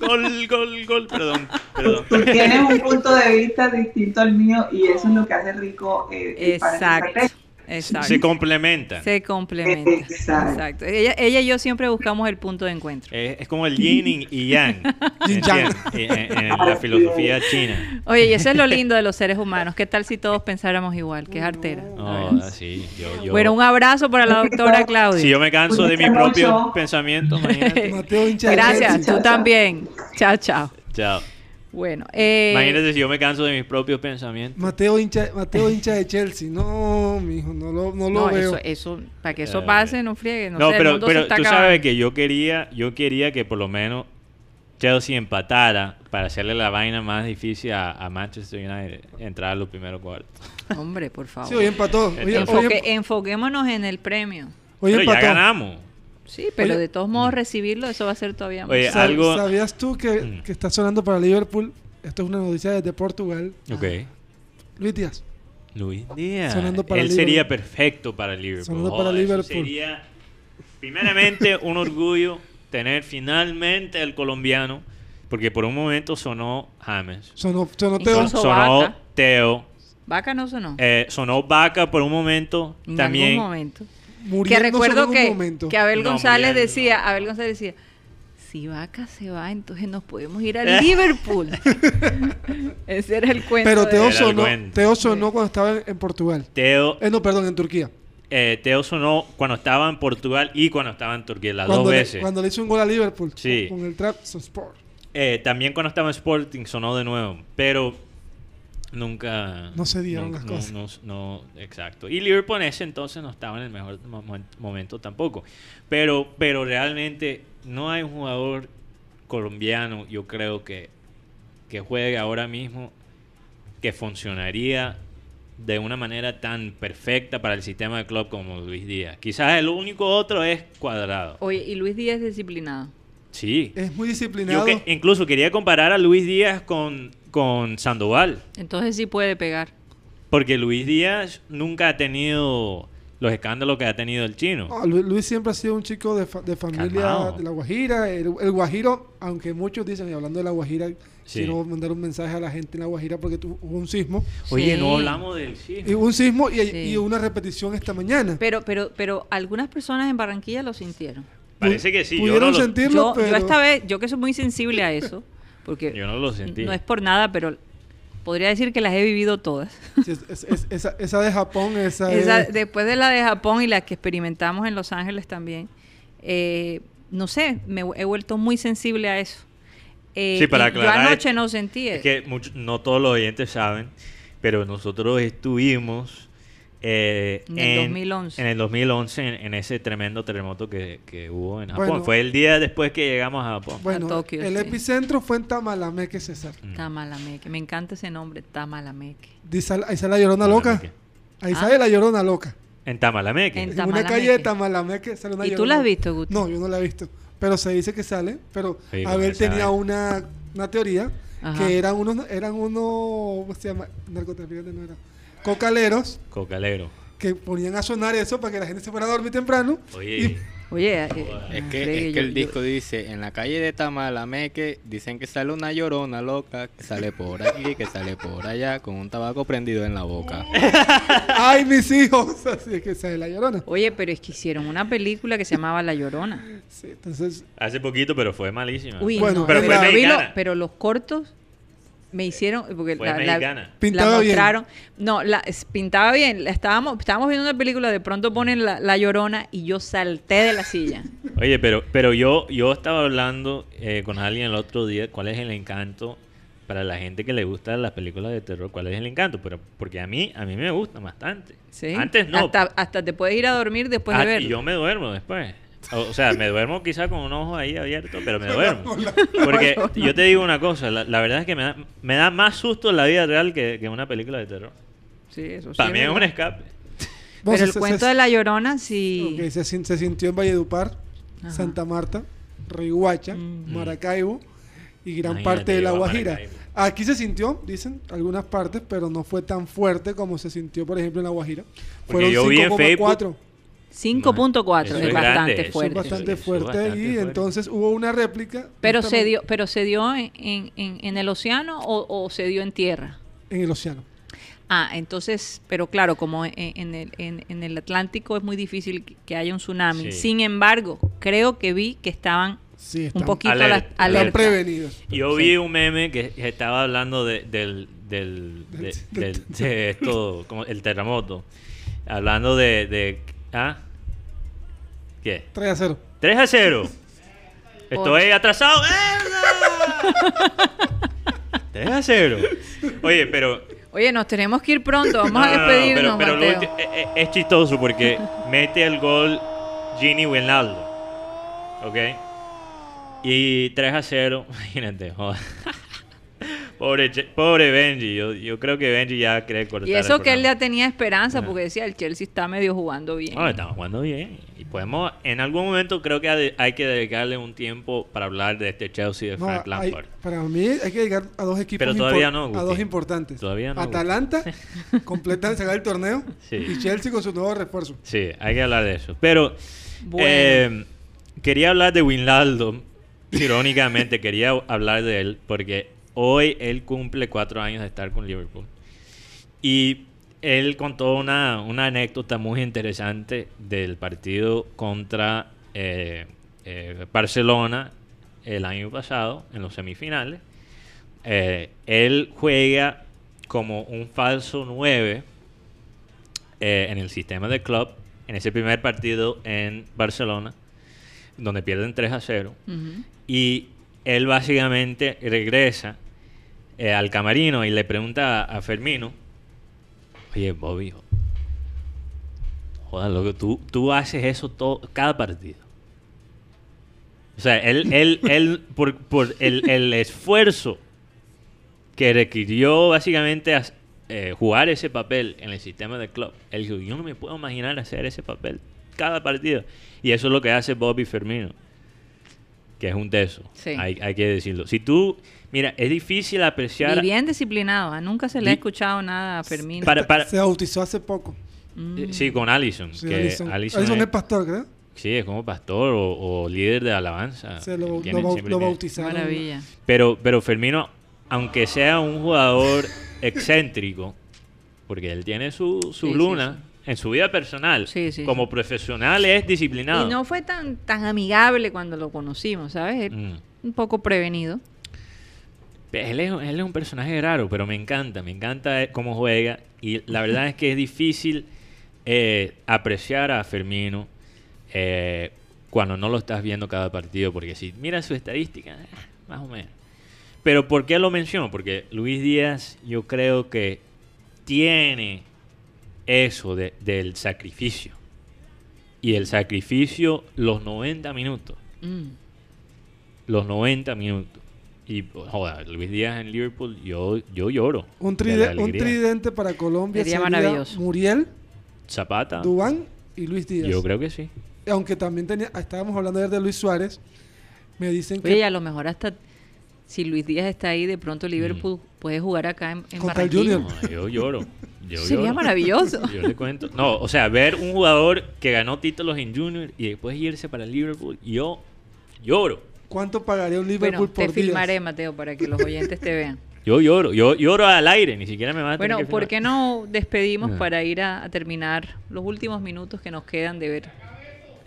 Gol, gol, gol. Perdón, perdón. tú tienes un punto de vista distinto al mío y eso es lo que hace rico eh, Exacto. Exacto. Se complementa. Se complementa. Exacto. Exacto. Ella, ella y yo siempre buscamos el punto de encuentro. Es, es como el yin y- yang. Yin yang. En, en la filosofía china. Oye, y eso es lo lindo de los seres humanos. ¿Qué tal si todos pensáramos igual? Que es artera. No, así. Yo, yo- Bueno, un abrazo para la doctora Claudia. si yo me canso de mis propios pensamientos. Mateo Gracias, tú también. Chao, chao. Chao. Bueno, eh, Imagínate si yo me canso de mis propios pensamientos. Mateo hincha, Mateo hincha de Chelsea. No, mijo, no lo, no lo no, veo. eso, eso, para que eso Eh, pase, no friegue. No, No, sé, el pero, se pero está tú acabando. sabes que yo quería, yo quería que por lo menos Chelsea empatara para hacerle la vaina más difícil a, a Manchester United, entrar a los primeros cuartos. Hombre, por favor. Sí, hoy empató. Hoy, Entonces- hoy- Enfoque- enfoquémonos en el premio. hoy Pero ya empató. ganamos. Sí, pero Oye- de todos modos recibirlo, eso va a ser todavía más. Oye, Sa- algo- ¿Sabías tú que, Mm. que está sonando para Liverpool? Esto es una noticia desde Portugal. Ok. Luis Díaz. Luis Díaz. Sonando para Él Liverpool. sería perfecto para Liverpool. Sonando para Joder, Liverpool. Sería, primeramente, un orgullo tener finalmente al colombiano, porque por un momento sonó James. Sonó, sonó Teo. Sonó Vaca. Teo. Vaca no sonó. eh, sonó Vaca por un momento. en también. algún momento. Que recuerdo que, momento. que Abel No, González muriendo. decía, Abel González decía, si Vaca se va, entonces nos podemos ir al Liverpool. Ese era el cuento. Pero Teo sonó, cuento. Teo sonó cuando estaba en, Portugal. Teo, Eh, no, perdón, en Turquía. eh, Teo sonó cuando estaba en Portugal y cuando estaba en Turquía, las Cuando dos le, veces. cuando le hizo un gol a Liverpool. Sí. Con, el Trabzonspor. Eh, también cuando estaba en Sporting sonó de nuevo, pero nunca... No se dieron no- las no- cosas. No, no- exacto. Y Liverpool en ese entonces no estaba en el mejor mo- mo- momento tampoco. Pero, pero realmente no hay un jugador colombiano, yo creo que, que juegue ahora mismo que funcionaría de una manera tan perfecta para el sistema de club como Luis Díaz. Quizás el único otro es Cuadrado. Oye, y Luis Díaz es disciplinado. Sí. Es muy Yo disciplinado. que- incluso quería comparar a Luis Díaz con, con Sandoval, Entonces sí puede pegar. porque Luis Díaz nunca ha tenido los escándalos que ha tenido el chino. No, Lu- Luis siempre ha sido un chico de, fa- de familia Calmado. de La Guajira. El, el Guajiro, aunque muchos dicen, y hablando de La Guajira, Sí. quiero mandar un mensaje a la gente en La Guajira porque tu- hubo un sismo. Oye, Sí. no hablamos del Y chino. hubo un sismo y, Sí. y una repetición esta mañana. Pero, pero, pero algunas personas en Barranquilla lo sintieron. Parece que sí, yo Pudieron no, lo, sentirlo, Yo, pero... yo esta vez, yo que soy muy sensible a eso, porque yo no lo sentí. no es por nada, pero podría decir que las he vivido todas. Sí, es- es- es- esa, esa de Japón, esa, Esa- es- después de la de Japón y la que experimentamos en Los Ángeles también, eh, no sé, me he vuelto muy sensible a eso. Eh, Sí, para y yo aclarar, anoche no sentí Es que mucho- no todos los oyentes saben, pero nosotros estuvimos eh, En el 2011. en el 2011 en, en ese tremendo terremoto que, que hubo en Japón. Bueno. Fue el día después que llegamos a Japón. Bueno, Tokio, el sí. epicentro fue en Tamalameque, César. Mm. Tamalameque, me encanta ese nombre, Tamalameque. Dice, ahí sale la llorona loca. Ahí Ah. sale la llorona loca. En Tamalameque. En En una calle de Tamalameque sale una ¿Y tú llorona. la has visto, Guti? No, yo no la he visto. Pero se dice que sale. Pero Sí, Abel esa tenía una, una teoría Ajá. que eran unos, eran unos, ¿cómo se llama? Narcotraficantes no era. Cocaleros Cocalero. que ponían a sonar eso para que la gente se fuera a dormir temprano. Oye, Y- Oye, eh, Es que, Fregue, es que yo- el yo- disco dice, en la calle de Tamalameque dicen que sale una llorona loca, que sale por aquí, que sale por allá, con un tabaco prendido en la boca. ¡Ay, mis hijos! Así es que sale la llorona. Oye, pero es que hicieron una película que se llamaba La Llorona. Sí, entonces, hace poquito, pero fue malísima. Uy, Bueno, no, fue lo- pero los cortos me hicieron porque Fue la, la-. Pintaba la bien. mostraron. No, la, es- pintaba bien. La estábamos, estábamos viendo una película, de pronto ponen la, la llorona y yo salté de la silla. Oye, pero, pero yo, yo estaba hablando eh, con alguien el otro día cuál es el encanto para la gente que le gusta las películas de terror, cuál es el encanto, pero porque a mí, a mí me gustan bastante. ¿sí? Antes no. Hasta, hasta te puedes ir a dormir después Ah, de y verlo. yo me duermo después. O, o sea, me duermo quizá con un ojo ahí abierto, pero me duermo. Porque yo te digo una cosa, la, la verdad es que me da, me da más susto en la vida real que, que una película de terror. Sí, eso sí. También es un escape. Pero el se- cuento se- de la llorona sí. ok, se, sin- se sintió en Valledupar, Ajá. Santa Marta, Riguacha, Mm. Maracaibo y gran Imagínate, parte de La Guajira. Maracaibo. Aquí se sintió, dicen, algunas partes, pero no fue tan fuerte como se sintió, por ejemplo, en La Guajira. Porque yo vi en 5,4. 5.4 Eso es, es bastante fuerte. bastante fuerte y entonces hubo una réplica. Pero se dio, pero se dio en, en- en- en el océano o, o se dio en tierra. En el océano. Ah, entonces, pero claro, como en, en el, en- en el Atlántico es muy difícil que, haya un tsunami. Sí. Sin embargo, creo que vi que estaban Sí, un poquito Alerta. alerta. prevenidos. Yo vi un meme que que estaba hablando de, del, del, de, del- de esto, como el terremoto. Hablando de, de ¿ah? ¿Qué? 3 a 0. 3 a 0. Estoy atrasado. 3 a 0. Oye, pero Oye, nos tenemos que ir pronto, vamos a No, no, no, despedirnos, pero, pero Mateo. eh, eh, es chistoso porque mete el gol Gini Wijnaldum. ¿Ok? Y 3 a 0. Imagínate, joder. Pobre, pobre Benji. Yo, yo creo que Benji ya cree cortar Y el eso que él ya tenía esperanza, Ajá. porque decía, el Chelsea está medio jugando bien. No, estamos jugando bien. Y podemos, en algún momento creo que hay, que dedicarle un tiempo para hablar de este Chelsea de No, Frank hay- Lampard. para mí hay que llegar a dos equipos Pero todavía no, a dos importantes. Todavía no, Atalanta completa sacar el torneo Sí. y Chelsea con su nuevo refuerzo. Sí, hay que hablar de eso. Pero Bueno. eh, quería hablar de Winaldo. Irónicamente, quería hablar de él porque hoy él cumple cuatro años de estar con Liverpool. Y él contó una, una anécdota muy interesante del partido contra eh, eh, Barcelona el año pasado, en los semifinales. Eh, él juega como un falso 9 eh, en el sistema del club en ese primer partido en Barcelona, donde pierden 3 a 0. Ujú. Y él básicamente regresa eh, al camarino y le pregunta a, Fermino, oye, Bobby, joder, loco, tú, tú haces eso todo, cada partido. O sea, él, él, él por, por el, el esfuerzo que requirió básicamente as- eh, jugar ese papel en el sistema del club, él dijo, yo no me puedo imaginar hacer ese papel cada partido. Y eso es lo que hace Bobby Fermino que es un teso. Sí. Hay, hay que decirlo. Si tú, mira, es difícil apreciar. Y bien disciplinado, ¿ah? nunca se le ha escuchado nada a Fermín. Para, para, Se bautizó hace poco. Mm. eh, sí, con Allison. Sí, que Alisson es, es pastor, creo. sí, es como pastor o, o líder de alabanza. Se lo, lo bautizaron. Maravilla. Pero, pero Fermino, aunque sea un jugador excéntrico, porque él tiene su, su Sí, sí, luna en su vida personal, Sí, sí, como sí. profesional es disciplinado. Y no fue tan, tan amigable cuando lo conocimos, ¿sabes? Mm. Un poco prevenido. Él es, él es un personaje raro, pero me encanta, me encanta eh, cómo juega. Y la verdad es que es difícil eh, apreciar a Fermino eh, cuando no lo estás viendo cada partido, porque si miras su estadística, eh, más o menos. Pero ¿por qué lo menciono? Porque Luis Díaz yo creo que tiene eso de- del sacrificio. Y el sacrificio los 90 minutos Mm. los 90 minutos. Y, joder, Luis Díaz en Liverpool, yo, yo lloro. Un, tride- tridente para Colombia Sería sería, maravilloso. Muriel, Zapata, Dubán y Luis Díaz. yo creo que sí. Aunque también tenía, estábamos hablando ayer de Luis Suárez. Me dicen que Oye, a lo mejor hasta si Luis Díaz está ahí, de pronto Liverpool puede jugar acá en, en Contra el Barranquilla. Junior. No, yo lloro. Yo Sería lloro. maravilloso. Yo le cuento. No, o sea, ver un jugador que ganó títulos en Junior y después irse para Liverpool, yo lloro. ¿Cuánto pagaría un Liverpool Bueno, te por día? filmaré, Mateo, para que los oyentes te vean. Yo lloro. Yo lloro al aire, ni siquiera me va a tener Bueno, que ¿por qué no despedimos Ah. para ir a, a terminar los últimos minutos que nos quedan de ver?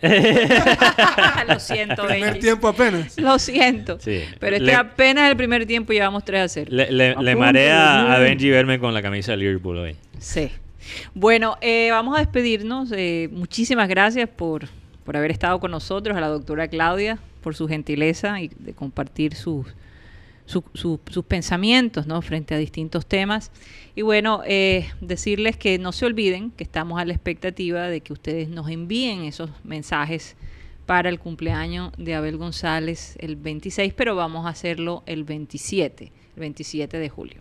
Lo siento, Primer tiempo apenas. Lo siento. Sí. Pero este Le- apenas el primer tiempo y llevamos 3 a 0. Le, le, le Apúntale, marea a. Benji verme con la camisa de Liverpool hoy. Sí. Bueno, eh, vamos a despedirnos. eh, muchísimas gracias por, por haber estado con nosotros, a la doctora Claudia, por su gentileza y de compartir sus, su- su- sus pensamientos ¿no? frente a distintos temas. Y bueno, eh, decirles que no se olviden que estamos a la expectativa de que ustedes nos envíen esos mensajes para el cumpleaños de Abel González el 26, pero vamos a hacerlo el 27, el 27 de julio.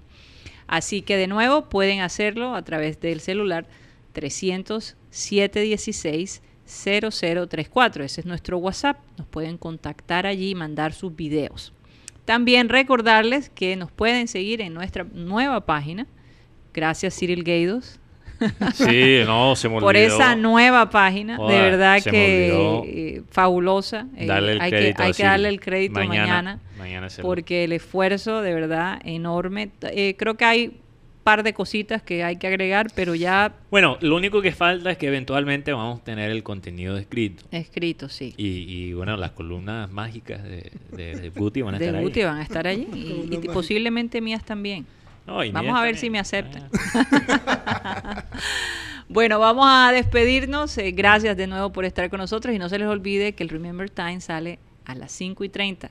Así que de nuevo pueden hacerlo a través del celular 300 716 0034. Ese es nuestro WhatsApp. Nos pueden contactar allí y mandar sus videos. También recordarles que nos pueden seguir en nuestra nueva página. Gracias Cyril Gaidos. Sí, no, se me olvidó. Por esa nueva página, de verdad que eh, fabulosa. Eh, hay que, hay que darle el crédito mañana, Mañana- porque el esfuerzo de verdad enorme. Eh, creo que hay par de cositas que hay que agregar, pero ya Bueno, lo único que falta es que eventualmente vamos a tener el contenido escrito. escrito, sí. Y, y, bueno, las columnas mágicas de, de, de Guti van a de estar Guti ahí. van a estar allí y, y posiblemente mías también. No, y Vamos mías a ver también. si me aceptan. bueno, vamos a despedirnos. Eh, gracias de nuevo por estar con nosotros y no se les olvide que el Remember Time sale a las 5 y 30,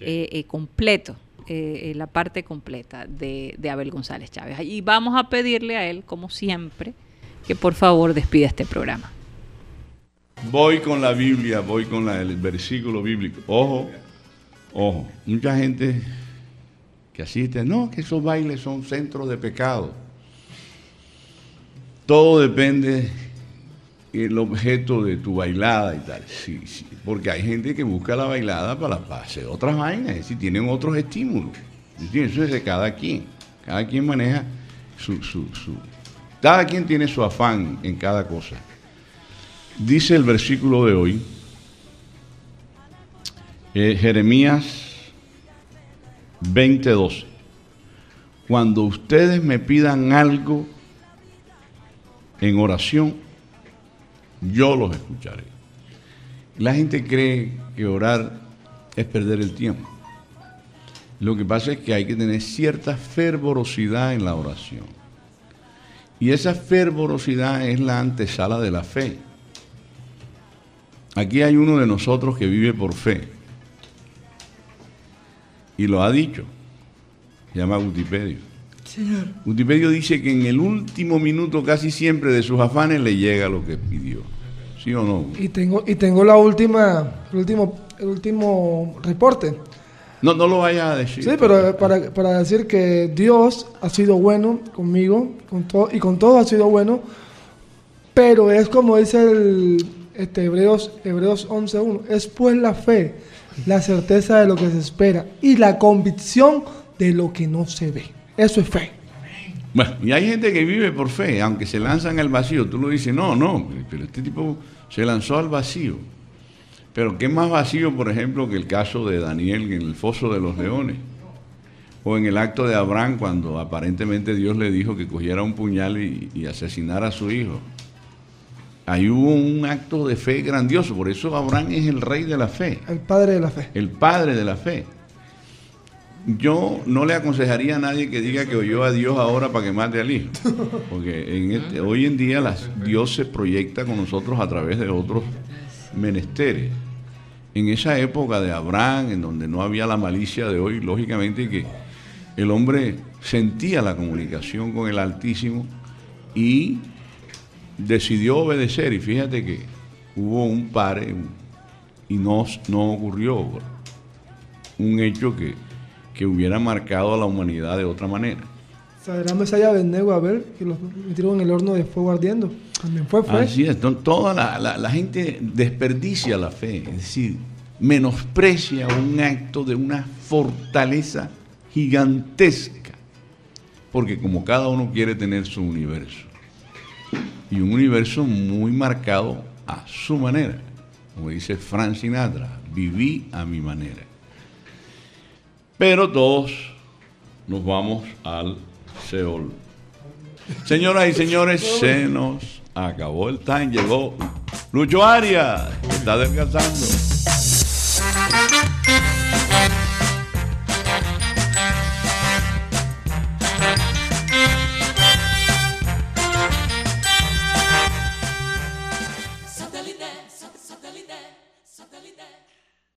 eh, eh, completo, eh, eh, la parte completa de, de Abel González Chávez. Y vamos a pedirle a él, como siempre, que por favor despida este programa. Voy con la Biblia, voy con el versículo bíblico. Ojo, ojo. Mucha gente que asiste, no, que esos bailes son centros de pecado. Todo depende el objeto de tu bailada y tal. Sí, sí, porque hay gente que busca la bailada para, para hacer otras vainas, es decir, tienen otros estímulos. Eso es de cada quien. Cada quien maneja su, su, su- Cada quien tiene su afán en cada cosa. Dice el versículo de hoy, eh, Jeremías 20:12. Cuando ustedes me pidan algo en oración, yo los escucharé. La gente cree que orar es perder el tiempo. Lo que pasa es que hay que tener cierta fervorosidad en la oración. Y esa fervorosidad es la antesala de la fe. Aquí hay uno de nosotros que vive por fe. Y lo ha dicho. Se llama Gutipedio. Señor. Gutipedio dice que en el último minuto casi siempre de sus afanes le llega lo que pidió. ¿Sí o no? Y tengo, y tengo la última, el último, el último reporte. No, no lo vaya a decir. Sí, pero para, para decir que Dios ha sido bueno conmigo con todo, y con todo ha sido bueno, pero es como dice el este, Hebreos, Hebreos 11.1, es pues la fe, la certeza de lo que se espera y la convicción de lo que no se ve. Eso es fe. Bueno, y hay gente que vive por fe, aunque se lanzan al vacío. Tú lo dices, no, no, pero este tipo se lanzó al vacío. Pero ¿qué más vacío, por ejemplo, que el caso de Daniel en el foso de los leones? O en el acto de Abraham, cuando aparentemente Dios le dijo que cogiera un puñal y, y asesinara a su hijo. Ahí hubo un acto de fe grandioso, por eso Abraham es el rey de la fe El Padre de la fe. el padre de la fe. Yo no le aconsejaría a nadie que diga que oyó a Dios ahora para que mate al hijo. Porque este- hoy en día Dios se proyecta con nosotros a través de otros menesteres. En esa época de Abraham, en donde no había la malicia de hoy, lógicamente que el hombre sentía la comunicación con el Altísimo y decidió obedecer. Y fíjate que hubo un pare un- y no, no ocurrió un hecho que, que hubiera marcado a la humanidad de otra manera. Sadrach, Mesach y Abednego, a ver, que los metieron en el horno de fuego ardiendo. También fue fe. Así es, to- toda la, la- la gente desperdicia la fe, es decir, menosprecia un acto de una fortaleza gigantesca, porque como cada uno quiere tener su universo, y un universo muy marcado a su manera, como dice Frank Sinatra, viví a mi manera. Pero todos nos vamos al Seol. Señoras y señores, se nos acabó el time. Llegó Lucho Arias, que está descansando.